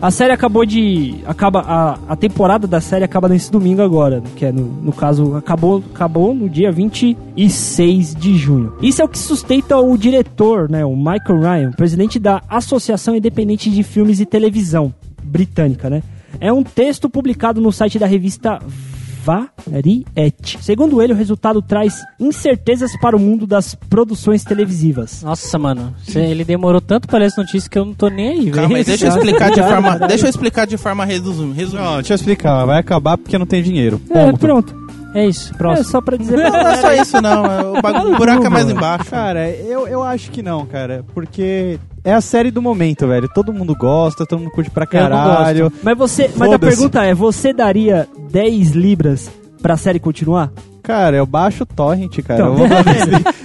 [SPEAKER 1] A série acabou de. Acaba, a, a temporada da série acaba nesse domingo agora, que é no, no caso, acabou, acabou no dia 26 de junho. Isso é o que sustenta o diretor, né, o Michael Ryan, presidente da Associação Independente de Filmes e Televisão britânica, né? É um texto publicado no site da revista Variety. Segundo ele, o resultado traz incertezas para o mundo das produções televisivas.
[SPEAKER 2] Nossa, mano. cê- ele demorou tanto pra ler essa notícia que eu não tô nem aí, velho.
[SPEAKER 4] Calma aí, deixa eu explicar de forma, deixa eu explicar de forma resum- resumida.
[SPEAKER 3] Não, deixa eu explicar. Vai acabar porque não tem dinheiro.
[SPEAKER 1] É,
[SPEAKER 3] Ponto.
[SPEAKER 1] pronto.
[SPEAKER 2] É isso,
[SPEAKER 1] É
[SPEAKER 2] próximo.
[SPEAKER 1] só pra dizer
[SPEAKER 4] Não, não é só isso não, é- o, bagu- o buraco é mais embaixo.
[SPEAKER 3] Cara, eu, eu acho que não, cara. Porque é a série do momento, velho. Todo mundo gosta, todo mundo curte pra
[SPEAKER 2] não
[SPEAKER 3] caralho.
[SPEAKER 1] Mas você, mas a pergunta é, você daria 10 libras pra série continuar?
[SPEAKER 3] Cara, eu baixo o torrent, cara.
[SPEAKER 1] Então.
[SPEAKER 3] Eu, vou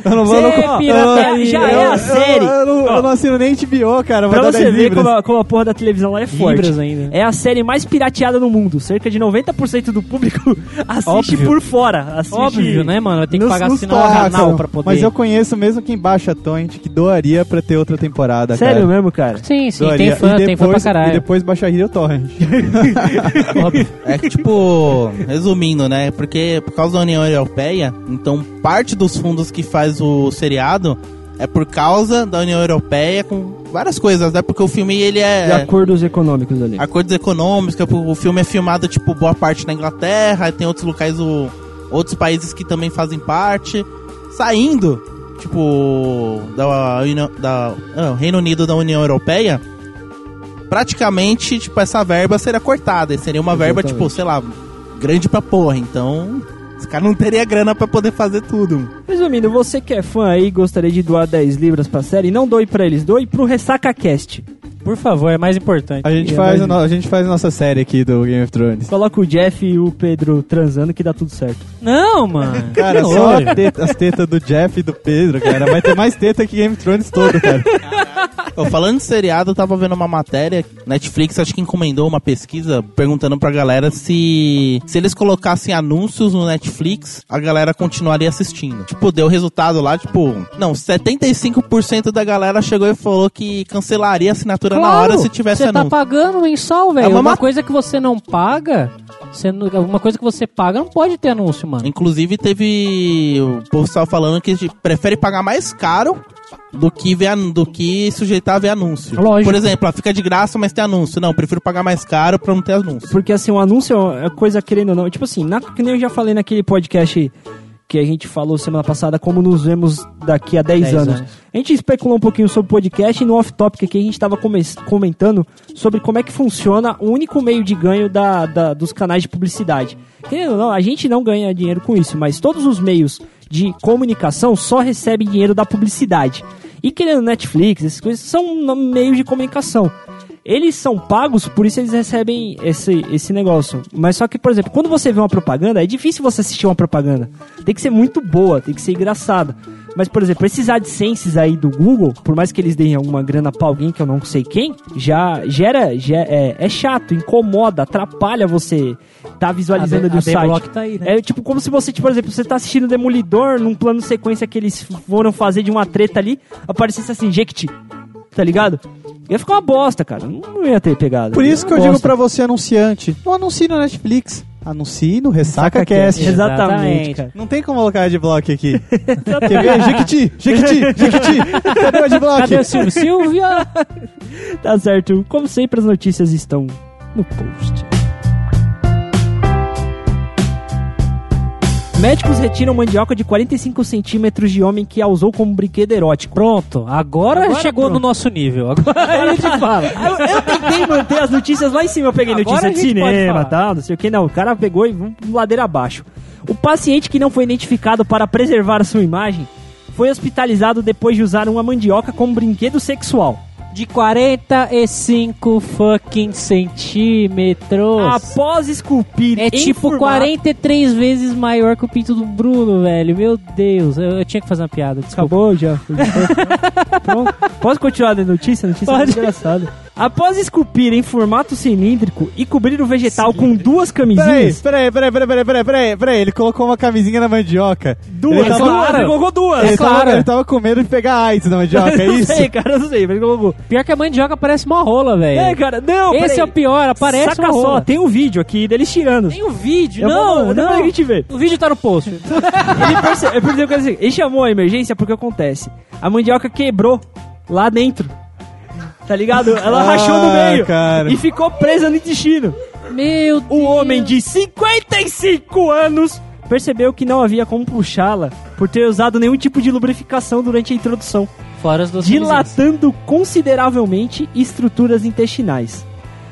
[SPEAKER 3] eu não vou...
[SPEAKER 2] Você
[SPEAKER 3] não-
[SPEAKER 2] é
[SPEAKER 3] eu-
[SPEAKER 2] pirataria.
[SPEAKER 1] já é a
[SPEAKER 3] eu-
[SPEAKER 1] série.
[SPEAKER 3] Eu, eu não, eu não assino nem HBO, cara.
[SPEAKER 1] Pra você
[SPEAKER 3] 10
[SPEAKER 1] ver como a, como a porra da televisão lá é forte.
[SPEAKER 2] Ainda.
[SPEAKER 1] É a série mais pirateada no mundo. Cerca de 90% do público assiste
[SPEAKER 2] Óbvio.
[SPEAKER 1] por fora. Assiste
[SPEAKER 2] Óbvio, né, mano? Vai ter que
[SPEAKER 1] nos-
[SPEAKER 2] pagar
[SPEAKER 1] nos
[SPEAKER 2] assinar o
[SPEAKER 3] Ah,
[SPEAKER 2] canal pra poder.
[SPEAKER 3] Mas eu conheço mesmo quem baixa torrent que doaria pra ter outra temporada,
[SPEAKER 1] Sério
[SPEAKER 3] cara.
[SPEAKER 1] mesmo, cara?
[SPEAKER 2] Sim, sim,
[SPEAKER 3] Doaria.
[SPEAKER 2] tem fã,
[SPEAKER 3] e
[SPEAKER 2] tem fã pra
[SPEAKER 3] depois,
[SPEAKER 2] caralho.
[SPEAKER 3] E depois baixaria o torrent.
[SPEAKER 2] Óbvio.
[SPEAKER 4] É que, tipo, resumindo, né? Porque por causa da União Europeia, então parte dos fundos que faz o seriado é por causa da União Europeia com várias coisas, né? Porque o filme, ele
[SPEAKER 1] De
[SPEAKER 4] é...
[SPEAKER 1] acordos econômicos ali.
[SPEAKER 4] Acordos econômicos, o filme é filmado, tipo, boa parte na Inglaterra, tem outros locais, o, outros países que também fazem parte. Saindo, tipo, da, União- da ah, Reino Unido da União Europeia, praticamente, tipo, essa verba seria cortada. Seria uma verba,
[SPEAKER 1] Exatamente.
[SPEAKER 4] tipo, sei lá, grande pra porra. Então, os caras não teriam grana pra poder fazer tudo.
[SPEAKER 1] Resumindo, você que é fã aí e gostaria de doar 10 libras pra série, não doe pra eles, doe pro Ressaca Cast.
[SPEAKER 2] Por favor, é mais importante.
[SPEAKER 3] A gente,
[SPEAKER 1] É,
[SPEAKER 3] faz
[SPEAKER 1] mas-
[SPEAKER 3] a gente faz a nossa série aqui do Game of Thrones.
[SPEAKER 1] Coloca o Jeff e o Pedro transando que dá tudo certo.
[SPEAKER 2] Não, mano.
[SPEAKER 3] Cara, só teta- as tetas do Jeff e do Pedro, cara. Vai ter mais teta que Game of Thrones todo, cara.
[SPEAKER 4] Ô, falando de seriado, eu tava vendo uma matéria, Netflix acho que encomendou uma pesquisa perguntando pra galera se se eles colocassem anúncios no Netflix, a galera continuaria assistindo. Tipo, deu resultado lá, tipo, não, 75% da galera chegou e falou que cancelaria a assinatura na hora se tivesse
[SPEAKER 2] você tá
[SPEAKER 4] anúncio.
[SPEAKER 2] pagando mensal, velho.
[SPEAKER 4] É uma
[SPEAKER 2] uma
[SPEAKER 4] ma-
[SPEAKER 2] coisa que você não paga, você não- uma coisa que você paga não pode ter anúncio, mano.
[SPEAKER 4] Inclusive teve o estava falando que prefere pagar mais caro do que ver do que sujeitar a ver anúncio.
[SPEAKER 2] Lógico.
[SPEAKER 4] Por exemplo, ó, fica de graça, mas tem anúncio. Não, prefiro pagar mais caro pra não ter anúncio.
[SPEAKER 1] Porque assim, o anúncio é coisa querendo ou não. Tipo assim, na, que nem eu já falei naquele podcast que a gente falou semana passada, como nos vemos daqui a 10,
[SPEAKER 2] 10
[SPEAKER 1] anos.
[SPEAKER 2] anos.
[SPEAKER 1] A gente especulou um pouquinho sobre o podcast e no off-topic aqui a gente estava comentando sobre como é que funciona o único meio de ganho da, da- dos canais de publicidade. Querendo ou não, a gente não ganha dinheiro com isso, mas todos os meios de comunicação só recebem dinheiro da publicidade. E querendo Netflix, essas coisas são meios de comunicação. Eles são pagos, por isso eles recebem esse, esse negócio. Mas só que, por exemplo, quando você vê uma propaganda, é difícil você assistir uma propaganda. Tem que ser muito boa, tem que ser engraçada. Mas, por exemplo, esses AdSenses aí do Google, por mais que eles deem alguma grana pra alguém que eu não sei quem, já gera. Já é, é chato, incomoda, atrapalha você tá visualizando
[SPEAKER 2] A
[SPEAKER 1] ali o
[SPEAKER 2] a
[SPEAKER 1] site.
[SPEAKER 2] Tá aí, né?
[SPEAKER 1] É tipo como se você, tipo, por exemplo, você tá assistindo Demolidor num plano sequência que eles foram fazer de uma treta ali, aparecesse assim, Jequiti. Tá ligado? Ia ficar uma bosta, cara. Não ia ter pegado.
[SPEAKER 3] Por isso que eu
[SPEAKER 1] Bosta.
[SPEAKER 3] digo pra você, anunciante, não anuncie no Netflix. Anuncie no Ressaca Cast.
[SPEAKER 1] Exatamente,
[SPEAKER 2] Exatamente.
[SPEAKER 1] cara.
[SPEAKER 3] Não tem como colocar adblock aqui. Quer ver? Jequiti, Jequiti, Jequiti. Cadê o adblock?
[SPEAKER 2] Cadê o Silvio? Silvia!
[SPEAKER 1] Tá certo. Como sempre, as notícias estão no post. Médicos retiram mandioca de 45 centímetros de homem que a usou como brinquedo erótico.
[SPEAKER 2] Pronto, agora,
[SPEAKER 1] Agora
[SPEAKER 2] chegou
[SPEAKER 1] pronto.
[SPEAKER 2] no nosso nível. Agora a gente fala.
[SPEAKER 1] Eu, eu tentei manter as notícias lá em cima. Eu peguei
[SPEAKER 2] Agora
[SPEAKER 1] notícia de cinema tal, não sei o que. Não, o cara pegou e vamos ladeira abaixo. O paciente que não foi identificado para preservar a sua imagem foi hospitalizado depois de usar uma mandioca como brinquedo sexual.
[SPEAKER 2] De 45 fucking centímetros.
[SPEAKER 1] Após esculpir
[SPEAKER 2] É tipo
[SPEAKER 1] formato-
[SPEAKER 2] 43 vezes maior que o pinto do Bruno, velho. Meu Deus, eu, eu tinha que fazer uma piada. Desculpa.
[SPEAKER 1] Acabou já. Pronto. Posso continuar da notícia? A notícia é
[SPEAKER 2] Pode.
[SPEAKER 1] muito engraçada. Após esculpir em formato cilíndrico e cobrir o vegetal com duas camisinhas.
[SPEAKER 3] peraí, peraí, peraí, peraí, peraí, peraí, peraí. Ele colocou uma camisinha na mandioca.
[SPEAKER 1] Duas,
[SPEAKER 3] Ele tava,
[SPEAKER 1] duas, ele colocou duas.
[SPEAKER 3] ele, tava,
[SPEAKER 2] claro.
[SPEAKER 3] ele tava com medo de pegar AIDS na mandioca, é
[SPEAKER 1] não
[SPEAKER 3] isso?
[SPEAKER 1] sei, cara, não sei, mas ele colocou.
[SPEAKER 2] Pior que a mandioca parece uma rola, velho.
[SPEAKER 1] É, cara, não,
[SPEAKER 2] Esse
[SPEAKER 1] peraí.
[SPEAKER 2] é o pior, aparece
[SPEAKER 1] Saca
[SPEAKER 2] uma rola.
[SPEAKER 1] só, tem um vídeo aqui deles tirando.
[SPEAKER 2] Tem um vídeo,
[SPEAKER 1] Eu
[SPEAKER 2] não,
[SPEAKER 1] vou-
[SPEAKER 2] não.
[SPEAKER 1] a gente vê.
[SPEAKER 2] O vídeo tá no post.
[SPEAKER 1] Ele percebeu, assim, ele chamou a emergência porque acontece. A mandioca quebrou lá dentro. Tá ligado? Ela
[SPEAKER 3] Ah,
[SPEAKER 1] rachou no meio
[SPEAKER 3] cara.
[SPEAKER 1] e ficou presa no intestino.
[SPEAKER 2] Meu
[SPEAKER 1] O homem de 55 anos percebeu que não havia como puxá-la por ter usado nenhum tipo de lubrificação durante a introdução,
[SPEAKER 2] Fora as
[SPEAKER 1] dilatando consideravelmente estruturas intestinais.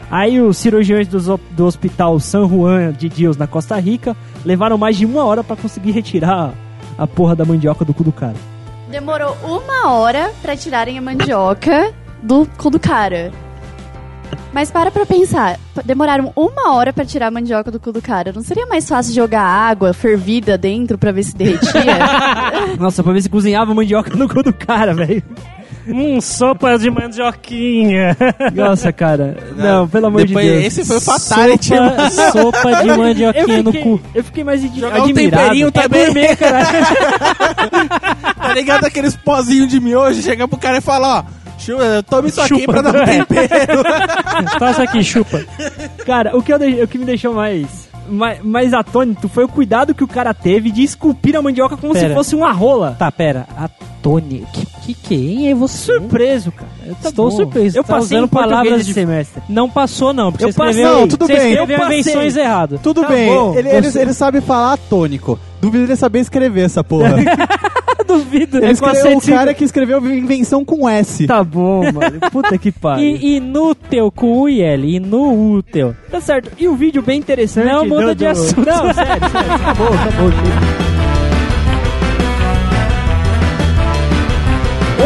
[SPEAKER 1] Aí os cirurgiões do, do hospital San Juan de Dios na Costa Rica levaram mais de uma hora pra conseguir retirar a porra da mandioca do cu do cara.
[SPEAKER 6] Demorou uma hora pra tirarem a mandioca do cu do cara. Mas para pra pensar, demoraram uma hora pra tirar a mandioca do cu do cara. Não seria mais fácil jogar água fervida dentro pra ver se derretia?
[SPEAKER 1] Nossa, pra ver se cozinhava mandioca no cu do cara, velho.
[SPEAKER 2] Hum, sopa de mandioquinha.
[SPEAKER 1] Nossa, cara. Não, pelo amor
[SPEAKER 4] Depois,
[SPEAKER 1] de Deus.
[SPEAKER 4] Esse foi o Fatality,
[SPEAKER 2] sopa, sopa de mandioquinha no
[SPEAKER 1] fiquei,
[SPEAKER 2] cu.
[SPEAKER 1] eu fiquei mais adi-
[SPEAKER 4] Jogar um
[SPEAKER 1] admirado.
[SPEAKER 4] temperinho também.
[SPEAKER 1] É gourmet, cara.
[SPEAKER 4] Tá ligado? Aqueles pozinhos de miojo, chega pro cara e fala, ó, chu- tome isso aqui
[SPEAKER 2] Chupa.
[SPEAKER 4] pra dar um tempero.
[SPEAKER 2] Passa aqui, chupa.
[SPEAKER 1] Cara, o que, eu o que me deixou mais, mais, mais atônito foi o cuidado que o cara teve de esculpir a mandioca como
[SPEAKER 2] Pera.
[SPEAKER 1] se fosse uma rola.
[SPEAKER 2] Tá, pera. A Tony. Que, que quem é você?
[SPEAKER 1] Surpreso, cara. Eu tá
[SPEAKER 2] Estou
[SPEAKER 1] bom.
[SPEAKER 2] surpreso.
[SPEAKER 1] Eu
[SPEAKER 2] Tá
[SPEAKER 1] passei
[SPEAKER 2] usando palavras de-
[SPEAKER 1] semestre.
[SPEAKER 2] Não passou, não. Porque
[SPEAKER 1] Eu
[SPEAKER 2] você escreveu,
[SPEAKER 3] passei. Não, tudo
[SPEAKER 2] você
[SPEAKER 3] bem.
[SPEAKER 2] escreveu
[SPEAKER 1] Eu passei.
[SPEAKER 2] invenções erradas.
[SPEAKER 3] Tudo
[SPEAKER 1] Tá
[SPEAKER 3] bem,
[SPEAKER 1] bom,
[SPEAKER 3] ele, ele,
[SPEAKER 1] você-
[SPEAKER 3] ele sabe falar tônico. Duvido ele saber escrever essa porra.
[SPEAKER 2] Duvido.
[SPEAKER 3] Ele
[SPEAKER 1] É
[SPEAKER 3] escreveu, o cara que escreveu invenção com S.
[SPEAKER 1] Tá bom, mano. Puta que pariu.
[SPEAKER 2] E, teu, com U e L. Teu.
[SPEAKER 1] Tá certo. E o vídeo bem interessante.
[SPEAKER 2] Não, muda de assunto.
[SPEAKER 1] Não, sério, sério. Acabou, acabou. chega.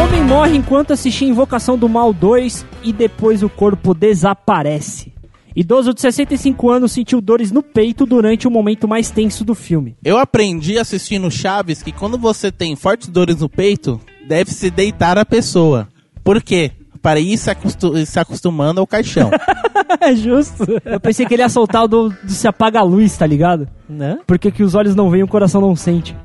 [SPEAKER 1] Homem morre enquanto assistia Invocação do Mal 2 e depois o corpo desaparece. Idoso de 65 anos sentiu dores no peito durante o momento mais tenso do filme.
[SPEAKER 4] Eu aprendi assistindo Chaves que quando você tem fortes dores no peito, deve-se deitar a pessoa. Por quê? Para ir se, se acostumando ao caixão.
[SPEAKER 2] É justo.
[SPEAKER 1] Eu pensei que ele ia soltar o do, do se apaga a luz, tá ligado?
[SPEAKER 2] Né?
[SPEAKER 1] Porque que os olhos não veem, o coração não sente.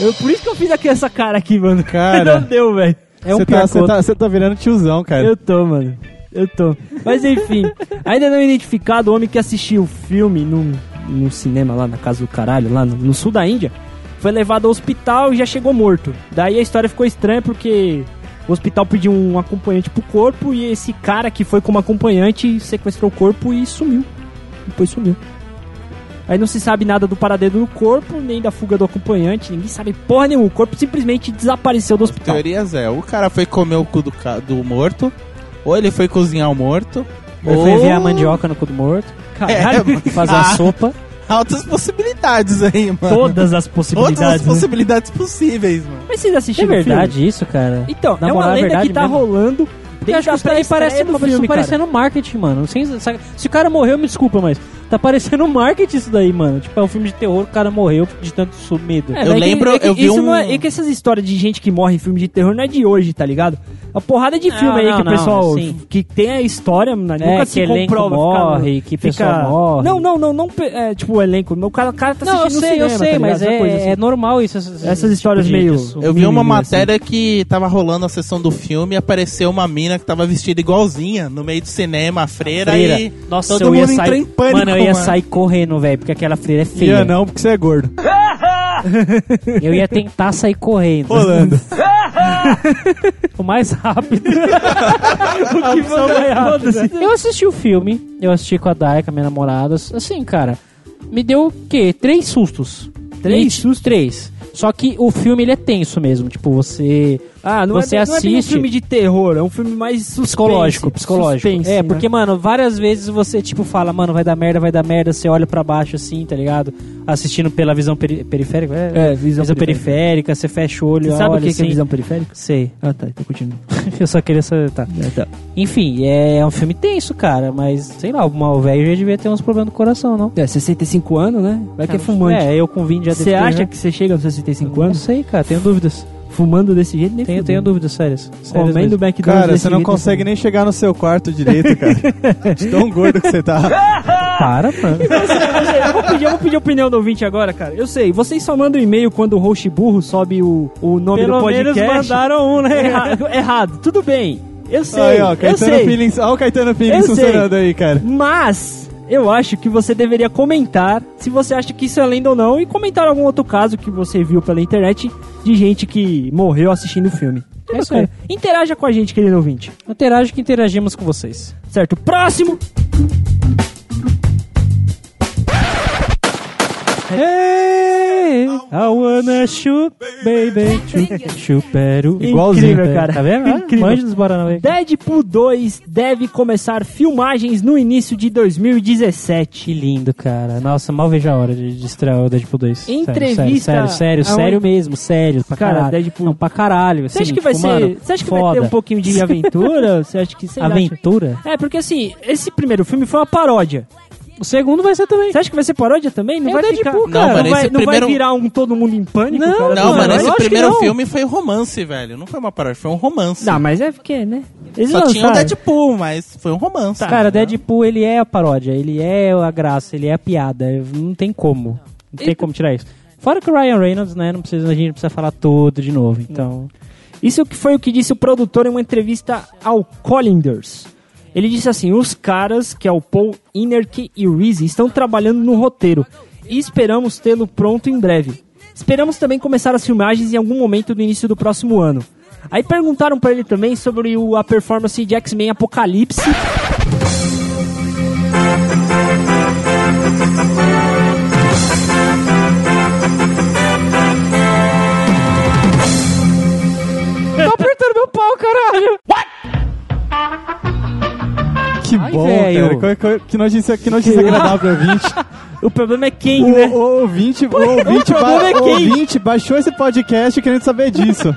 [SPEAKER 1] Eu, por isso que eu fiz aqui essa cara aqui, mano.
[SPEAKER 3] Cara.
[SPEAKER 1] Não deu, velho.
[SPEAKER 2] É um
[SPEAKER 3] Você tá, tá, você tá virando tiozão, cara.
[SPEAKER 1] Eu tô, mano. Eu tô. Mas enfim, ainda não é identificado o homem que assistiu o filme no, no cinema lá na casa do caralho, lá no, no sul da Índia, foi levado ao hospital e já chegou morto. Daí a história ficou estranha porque o hospital pediu um acompanhante pro corpo e esse cara que foi como acompanhante sequestrou o corpo e sumiu. Depois sumiu. Aí não se sabe nada do paradeiro do corpo, nem da fuga do acompanhante, ninguém sabe porra nenhuma. O corpo simplesmente desapareceu do hospital.
[SPEAKER 4] Teorias é, o cara foi comer o cu do, do morto, ou ele foi cozinhar o morto, ou...
[SPEAKER 2] fui enviar a mandioca no cu do morto.
[SPEAKER 1] Caralho,
[SPEAKER 4] É,
[SPEAKER 2] Fazer uma
[SPEAKER 4] ah,
[SPEAKER 2] sopa.
[SPEAKER 4] Altas possibilidades aí, mano.
[SPEAKER 1] todas as
[SPEAKER 4] Todas as
[SPEAKER 1] possibilidades. né?
[SPEAKER 4] possibilidades possíveis, mano.
[SPEAKER 1] Mas vocês
[SPEAKER 2] É
[SPEAKER 1] assistiram o
[SPEAKER 2] verdade
[SPEAKER 1] filme?
[SPEAKER 2] isso, cara?
[SPEAKER 1] Então,
[SPEAKER 2] Na
[SPEAKER 1] é uma
[SPEAKER 2] moral, é
[SPEAKER 1] lenda que tá
[SPEAKER 2] mesmo?
[SPEAKER 1] rolando
[SPEAKER 2] Eu acho que isso daí parece,
[SPEAKER 1] no
[SPEAKER 2] isso
[SPEAKER 1] filme,
[SPEAKER 2] parecendo marketing, mano. Sem, se o cara morreu, me desculpa, mas tá parecendo marketing isso daí, mano. Tipo, é um filme de terror, o cara morreu de tanto su- medo.
[SPEAKER 1] É,
[SPEAKER 4] Eu
[SPEAKER 1] é que-
[SPEAKER 4] lembro,
[SPEAKER 1] é que
[SPEAKER 4] eu vi
[SPEAKER 1] isso
[SPEAKER 4] um-
[SPEAKER 1] não é, é que essas histórias de gente que morre em filme de terror não é de hoje, tá ligado? A porrada de
[SPEAKER 2] Não,
[SPEAKER 1] filme aí
[SPEAKER 2] não,
[SPEAKER 1] que o
[SPEAKER 2] não,
[SPEAKER 1] pessoal
[SPEAKER 2] sim.
[SPEAKER 1] que tem a história, né, nunca
[SPEAKER 2] que
[SPEAKER 1] se comprova,
[SPEAKER 2] morre,
[SPEAKER 1] fica,
[SPEAKER 2] que
[SPEAKER 1] fica-
[SPEAKER 2] pessoa morre.
[SPEAKER 1] Não, não, não, não, é, tipo o elenco, o cara, o cara tá
[SPEAKER 2] Não, eu
[SPEAKER 1] assistindo
[SPEAKER 2] sei,
[SPEAKER 1] no
[SPEAKER 2] eu
[SPEAKER 1] cinema,
[SPEAKER 2] sei,
[SPEAKER 1] tá
[SPEAKER 2] mas é,
[SPEAKER 1] coisa assim.
[SPEAKER 2] é normal isso. Essas,
[SPEAKER 1] Essas histórias
[SPEAKER 2] tipo
[SPEAKER 1] meio-
[SPEAKER 2] assunto.
[SPEAKER 4] Eu vi uma
[SPEAKER 1] assim.
[SPEAKER 4] matéria que tava rolando a sessão do filme e apareceu uma mina que tava vestida igualzinha no meio do cinema, a freira,
[SPEAKER 2] Freira.
[SPEAKER 4] e
[SPEAKER 2] Nossa,
[SPEAKER 4] todo
[SPEAKER 2] eu ia
[SPEAKER 4] mundo entrou
[SPEAKER 2] sair,
[SPEAKER 4] em pânico,
[SPEAKER 2] ia
[SPEAKER 4] mano.
[SPEAKER 2] sair correndo, velho, porque aquela freira é feia.
[SPEAKER 3] Ia não, porque você é gordo.
[SPEAKER 2] Eu ia tentar sair correndo.
[SPEAKER 3] Rolando.
[SPEAKER 2] o mais rápido.
[SPEAKER 1] O que você foda-se.
[SPEAKER 2] Eu assisti o filme, eu assisti com a Dai, com a minha namorada. Assim, cara, me deu o quê? Três sustos.
[SPEAKER 1] Três
[SPEAKER 2] sustos? Três. Só que o filme, ele é tenso mesmo. Tipo, você...
[SPEAKER 1] Ah, não,
[SPEAKER 2] Você
[SPEAKER 1] é, não é bem um
[SPEAKER 2] assiste-
[SPEAKER 1] filme de terror, é um filme mais suspense,
[SPEAKER 2] Psicológico, psicológico.
[SPEAKER 1] suspense,
[SPEAKER 2] é,
[SPEAKER 1] né?
[SPEAKER 2] porque, mano, várias vezes você, tipo, fala, mano, vai dar merda, vai dar merda, você olha pra baixo assim, tá ligado? Assistindo pela visão peri- periférica. É,
[SPEAKER 1] É, visão
[SPEAKER 2] visão
[SPEAKER 1] periférica.
[SPEAKER 2] periférica, você fecha o olho,
[SPEAKER 1] Você sabe o que, que
[SPEAKER 2] assim.
[SPEAKER 1] é visão periférica?
[SPEAKER 2] Sei.
[SPEAKER 1] Ah, tá, então continua.
[SPEAKER 2] Eu só queria saber, tá.
[SPEAKER 1] É, tá.
[SPEAKER 2] Enfim, é um filme tenso, cara, mas, sei lá, o velho já devia ter uns problemas do coração, não?
[SPEAKER 1] É, 65 anos, né? Vai que é fumante.
[SPEAKER 2] É, eu com 20 já
[SPEAKER 1] Você acha
[SPEAKER 2] já.
[SPEAKER 1] que você chega aos 65
[SPEAKER 2] Não
[SPEAKER 1] anos
[SPEAKER 2] sei, cara, tenho dúvidas.
[SPEAKER 1] Fumando desse jeito? Nem
[SPEAKER 2] Tenho, tenho dúvidas sérias. sérias
[SPEAKER 1] Comendo
[SPEAKER 2] mesmo.
[SPEAKER 1] McDonald's
[SPEAKER 3] Cara,
[SPEAKER 1] desse
[SPEAKER 3] você não
[SPEAKER 1] jeito,
[SPEAKER 3] consegue nem chegar no seu quarto direito, cara. De tão gordo que você tá.
[SPEAKER 2] Para, mano.
[SPEAKER 1] eu, vou pedir, eu vou pedir opinião do ouvinte agora, cara. Eu sei, vocês só mandam e-mail quando o host burro sobe o, o nome
[SPEAKER 2] Pelo
[SPEAKER 1] do podcast.
[SPEAKER 2] menos mandaram um, né?
[SPEAKER 1] Errado, errado, tudo bem. Eu sei,
[SPEAKER 3] Aí, ó,
[SPEAKER 1] eu
[SPEAKER 3] Caetano
[SPEAKER 1] sei.
[SPEAKER 3] Feelings. Olha o Caetano Feelings
[SPEAKER 1] Eu sei.
[SPEAKER 3] funcionando aí, cara.
[SPEAKER 1] Mas eu acho que você deveria comentar se você acha que isso é lenda ou não e comentar algum outro caso que você viu pela internet de gente que morreu assistindo o filme.
[SPEAKER 2] É isso
[SPEAKER 1] Bacana. Interaja com a gente, querido ouvinte.
[SPEAKER 2] Interage que interagimos com vocês.
[SPEAKER 1] Certo? Próximo!
[SPEAKER 3] Ei!
[SPEAKER 2] I wanna shoot, baby. Chupero.
[SPEAKER 1] Incrível, cara.
[SPEAKER 2] Tá vendo?
[SPEAKER 1] Incrível.
[SPEAKER 2] Manja dos Paranauê.
[SPEAKER 1] Deadpool 2 deve começar filmagens no início de 2017.
[SPEAKER 2] Que lindo, cara. Nossa, mal vejo a hora de, de estrear o Deadpool 2. Sério,
[SPEAKER 1] Entrevista
[SPEAKER 2] Sério, sério, sério,
[SPEAKER 1] aonde-
[SPEAKER 2] sério mesmo, sério. Pra
[SPEAKER 1] Cara,
[SPEAKER 2] caralho.
[SPEAKER 1] Deadpool-
[SPEAKER 2] Não, pra caralho.
[SPEAKER 1] Você acha
[SPEAKER 2] assim,
[SPEAKER 1] que vai
[SPEAKER 2] tipo,
[SPEAKER 1] ser.
[SPEAKER 2] mano,
[SPEAKER 1] Você acha que vai ter
[SPEAKER 2] foda.
[SPEAKER 1] um pouquinho de aventura? Você acha que. sei lá,
[SPEAKER 2] Aventura?
[SPEAKER 1] É, porque assim, esse primeiro filme foi uma paródia.
[SPEAKER 2] O segundo vai ser também.
[SPEAKER 1] Você acha que vai ser paródia também? Não
[SPEAKER 2] É
[SPEAKER 1] vai
[SPEAKER 2] Deadpool,
[SPEAKER 1] ficar.
[SPEAKER 4] cara. Não,
[SPEAKER 1] não,
[SPEAKER 4] mano,
[SPEAKER 1] vai, não vai
[SPEAKER 4] primeiro-
[SPEAKER 1] virar um todo mundo em pânico,
[SPEAKER 2] Não,
[SPEAKER 1] cara?
[SPEAKER 4] Não,
[SPEAKER 2] Não,
[SPEAKER 4] mano,
[SPEAKER 2] eu
[SPEAKER 4] esse primeiro
[SPEAKER 2] não.
[SPEAKER 4] filme foi um romance, velho. Não foi uma paródia, foi um romance.
[SPEAKER 1] Não, mas é porque, né? Eles
[SPEAKER 4] Só tinha o. Deadpool, mas foi um romance.
[SPEAKER 1] Tá.
[SPEAKER 2] Cara, Deadpool, ele é a paródia, ele é a graça, ele é a piada. Não tem como. Não tem como tirar isso. Fora que o Ryan Reynolds, né, não precisa, a gente não precisa falar tudo de novo, então...
[SPEAKER 1] Isso que foi o que disse o produtor em uma entrevista ao Collinders. Ele disse assim: os caras, que é o Paul Inerk e o Reese, estão trabalhando no roteiro e esperamos tê-lo pronto em breve. Esperamos também começar as filmagens em algum momento do início do próximo ano. Aí perguntaram pra ele também sobre o- a performance de X-Men Apocalipse.
[SPEAKER 2] Tá apertando meu pau, caralho!
[SPEAKER 3] Que
[SPEAKER 2] Ai,
[SPEAKER 3] bom,
[SPEAKER 2] velho.
[SPEAKER 3] cara. Que, que, que notícia, que notícia agradável pro ouvinte.
[SPEAKER 1] O problema é quem,
[SPEAKER 3] O,
[SPEAKER 1] né?
[SPEAKER 3] o ouvinte, o ouvinte,
[SPEAKER 1] problema
[SPEAKER 3] ba-
[SPEAKER 1] é
[SPEAKER 3] o
[SPEAKER 1] quem?
[SPEAKER 3] ouvinte baixou esse podcast querendo saber disso.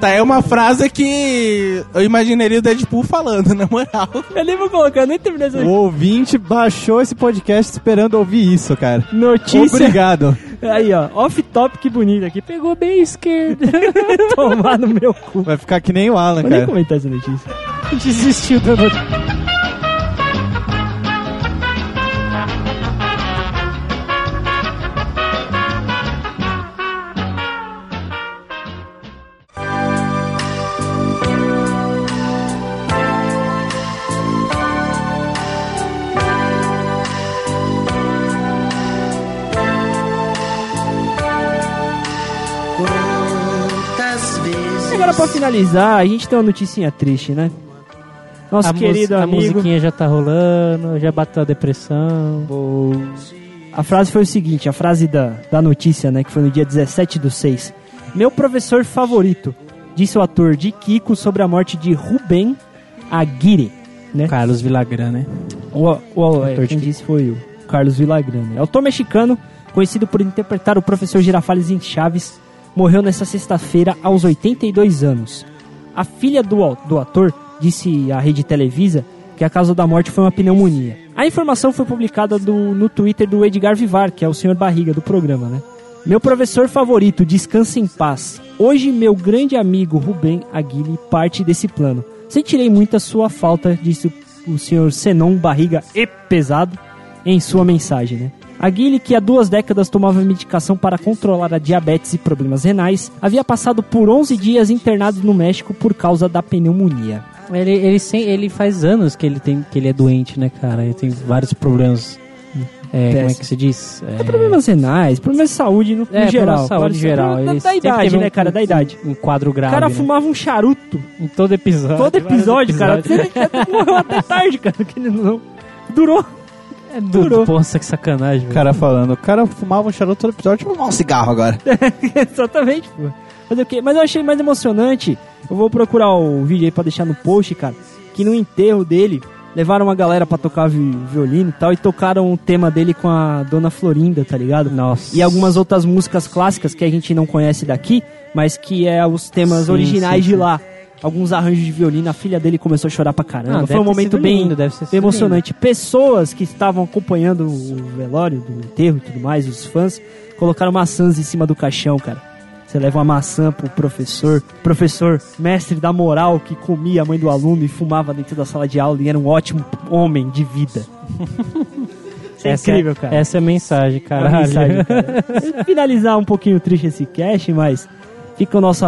[SPEAKER 4] Tá, é uma frase que eu imaginaria o Deadpool falando, na moral.
[SPEAKER 1] Eu nem vou colocar, eu nem terminei essa
[SPEAKER 3] O ouvinte baixou esse podcast esperando ouvir isso, cara.
[SPEAKER 1] notícia.
[SPEAKER 3] Obrigado.
[SPEAKER 1] Aí, ó, off-topic bonito aqui. Pegou bem a esquerda. Tomar no meu cu.
[SPEAKER 3] Vai ficar que nem o Alan,
[SPEAKER 1] Vou nem
[SPEAKER 3] cara.
[SPEAKER 1] comentar essa notícia.
[SPEAKER 2] Desistiu da notícia.
[SPEAKER 1] Finalizar, a gente tem uma noticinha triste, né? Nosso
[SPEAKER 2] a
[SPEAKER 1] querido
[SPEAKER 2] música- a
[SPEAKER 1] amigo.
[SPEAKER 2] musiquinha já tá rolando, já bateu a depressão.
[SPEAKER 1] A frase foi o seguinte, a frase da, da notícia, né, que foi no dia 17 do 6. Meu professor favorito, disse o ator de Kiko sobre a morte de Rubem Aguirre, né?
[SPEAKER 2] Carlos Villagrán, né?
[SPEAKER 1] O, o, é,
[SPEAKER 2] Ator de
[SPEAKER 1] quem disse foi o Carlos Villagrán. né? Autor mexicano, conhecido por interpretar o professor Girafales em Chaves, morreu nesta sexta-feira aos 82 anos. A filha do, do ator disse à rede Televisa que a causa da morte foi uma pneumonia. A informação foi publicada do- no Twitter do Edgar Vivar, que é o senhor barriga do programa, né? Meu professor favorito, descansa em paz. Hoje, meu grande amigo Rubem Aguirre parte desse plano. Sentirei muita sua falta, disse o senhor Senon Barriga e Pesado em sua mensagem, né? Aguirre, que há duas décadas tomava medicação para controlar a diabetes e problemas renais, havia passado por 11 dias internado no México por causa da pneumonia.
[SPEAKER 2] Ele, ele, sem, ele faz anos que ele, tem, que ele é doente, né, cara? Ele tem vários problemas. É, como é que se diz? É,
[SPEAKER 1] Problemas renais, problemas de saúde no, no
[SPEAKER 2] é,
[SPEAKER 1] geral.
[SPEAKER 2] problemas de saúde geral.
[SPEAKER 1] Da, da idade, né,
[SPEAKER 2] um-
[SPEAKER 1] cara? Da idade.
[SPEAKER 2] Um quadro
[SPEAKER 1] O
[SPEAKER 2] grave.
[SPEAKER 1] cara
[SPEAKER 2] né?
[SPEAKER 1] fumava um charuto
[SPEAKER 2] Em todo episódio.
[SPEAKER 1] todo episódio, cara. morreu até tarde, cara. que ele não... Durou.
[SPEAKER 2] É
[SPEAKER 1] durou.
[SPEAKER 2] duro. Nossa, que sacanagem,
[SPEAKER 3] O cara falando, o cara fumava um charuto todo episódio, fumar um cigarro agora.
[SPEAKER 1] Exatamente, pô. Fazer o quê? Mas eu achei mais emocionante. Eu vou procurar o vídeo aí pra deixar no post, cara. Que no enterro dele, levaram uma galera pra tocar vi- violino e tal. E tocaram o tema dele com a Dona Florinda, tá ligado?
[SPEAKER 2] Nossa.
[SPEAKER 1] E algumas outras músicas clássicas que a gente não conhece daqui, mas que é os temas
[SPEAKER 2] Sim,
[SPEAKER 1] originais
[SPEAKER 2] sim,
[SPEAKER 1] de lá. Alguns arranjos de violino, a filha dele começou a chorar pra caramba.
[SPEAKER 2] Ah,
[SPEAKER 1] Foi um momento bem,
[SPEAKER 2] lindo,
[SPEAKER 1] emocionante. Pessoas que estavam acompanhando o velório do enterro e tudo mais, os fãs, colocaram maçãs em cima do caixão, cara. Você leva uma maçã pro professor, professor, mestre da moral, que comia a mãe do aluno e fumava dentro da sala de aula e era um ótimo homem de vida. É
[SPEAKER 2] Essa
[SPEAKER 1] incrível, cara.
[SPEAKER 2] Essa é a mensagem,
[SPEAKER 1] Uma
[SPEAKER 2] caralho.
[SPEAKER 1] mensagem, cara. Finalizar um pouquinho triste esse cast, mas fica o nosso,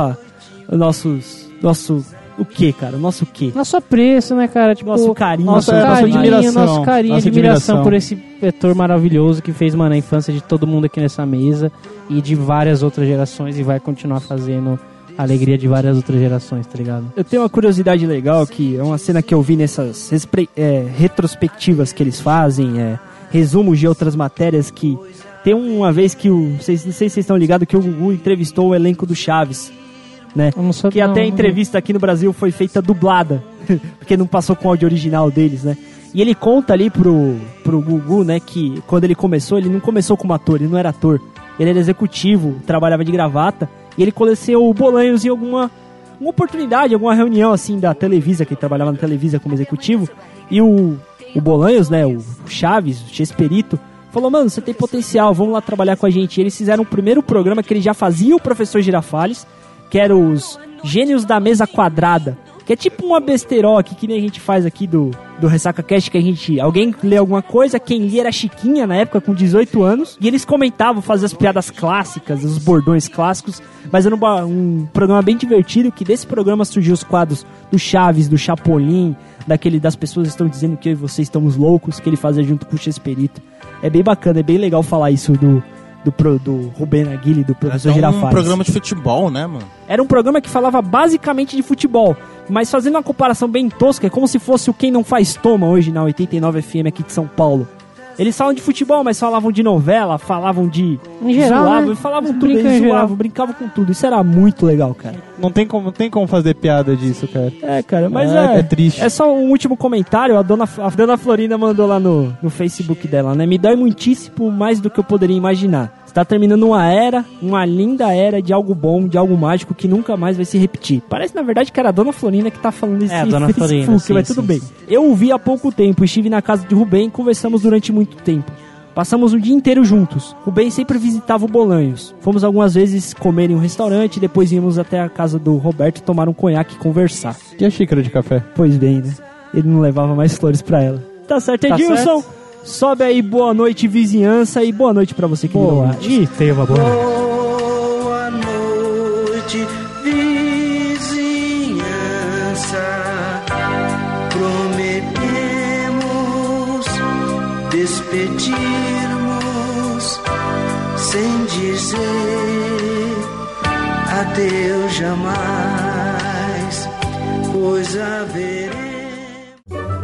[SPEAKER 1] o nossos, nosso, o que, cara? O nosso que?
[SPEAKER 2] Nosso apreço, né, cara? Tipo,
[SPEAKER 1] Nosso carinho,
[SPEAKER 2] nosso
[SPEAKER 3] nossa- nossa
[SPEAKER 2] carinho,
[SPEAKER 3] admiração,
[SPEAKER 2] nosso carinho,
[SPEAKER 3] nossa
[SPEAKER 2] admiração,
[SPEAKER 3] admiração.
[SPEAKER 2] por esse ator maravilhoso que fez, mano, a infância de todo mundo aqui nessa mesa e de várias outras gerações e vai continuar fazendo a alegria de várias outras gerações, tá ligado?
[SPEAKER 1] Eu tenho uma curiosidade legal que é uma cena que eu vi nessas respre- é, retrospectivas que eles fazem, é, resumos de outras matérias que Tem uma vez que o. Não sei se vocês estão ligados que o Gugu entrevistou o elenco do Chaves. Né? Que até a
[SPEAKER 2] não.
[SPEAKER 1] entrevista aqui no Brasil foi feita dublada. porque não passou com o áudio original deles, né? E ele conta ali pro, pro Gugu, né, que quando ele começou, ele não começou como ator, ele não era ator. Ele era executivo, trabalhava de gravata. E ele conheceu Bolanhos em alguma uma oportunidade, alguma reunião assim da Televisa, que ele trabalhava na Televisa como executivo. E o, o Bolanhos, né, o Chaves, o Chesperito, falou: Mano, você tem potencial, vamos lá trabalhar com a gente. E eles fizeram o primeiro programa que ele já fazia o professor Girafales, que era os Gênios da Mesa Quadrada. Que é tipo uma besterol aqui, que nem a gente faz aqui do, do Ressaca Cast, que a gente. Alguém lê alguma coisa, quem lia era Chiquinha na época, com 18 anos. E eles comentavam, faziam as piadas clássicas, os bordões clássicos. Mas era um, um programa bem divertido, que desse programa surgiu os quadros do Chaves, do Chapolin, daquele das pessoas estão dizendo que eu e você estamos loucos, que ele fazia junto com o Chesperito. É bem bacana, é bem legal falar isso do, do, pro- do Rubén Aguilhe, do professor
[SPEAKER 4] um
[SPEAKER 1] Girafales.
[SPEAKER 4] programa de futebol, né, mano?
[SPEAKER 1] Era um programa que falava basicamente de futebol, mas fazendo uma comparação bem tosca, é como se fosse o Quem Não Faz Toma hoje na 89 FM aqui de São Paulo. Eles falam de futebol, mas falavam de novela, falavam de.
[SPEAKER 2] Em geral,
[SPEAKER 1] zoavam,
[SPEAKER 2] né?
[SPEAKER 1] falavam tudo, eles zoavam, brincavam com tudo. Isso era muito legal, cara.
[SPEAKER 3] Não tem como, não tem como fazer piada disso, cara.
[SPEAKER 1] É, cara, mas
[SPEAKER 3] É,
[SPEAKER 1] é.
[SPEAKER 3] é triste.
[SPEAKER 1] É só um último comentário. A dona, a dona Florinda mandou lá no, no Facebook dela, né? Me dói muitíssimo mais do que eu poderia imaginar. Está terminando uma era, uma linda era de algo bom, de algo mágico que nunca mais vai se repetir. Parece, na verdade, que era a dona Florinda que tá falando isso
[SPEAKER 2] É, a dona Florinda, sim,
[SPEAKER 1] mas tudo
[SPEAKER 2] sim,
[SPEAKER 1] bem.
[SPEAKER 2] sim.
[SPEAKER 1] Eu o vi há pouco tempo, estive na casa de Rubem e conversamos durante muito tempo. Passamos o dia inteiro juntos. Rubem sempre visitava o Bolanhos. Fomos algumas vezes comer em um restaurante, depois íamos até a casa do Roberto tomar um conhaque e conversar.
[SPEAKER 3] E a xícara de café?
[SPEAKER 1] Pois bem, né? Ele não levava mais flores pra ela. Tá certo,
[SPEAKER 2] Tá
[SPEAKER 1] Edilson. Sobe aí, boa noite, vizinhança, e boa noite pra você que me deu arte.
[SPEAKER 2] Ih, tem uma boa.
[SPEAKER 7] Boa noite, vizinhança. Prometemos despedirmos sem dizer adeus jamais, pois haveremos.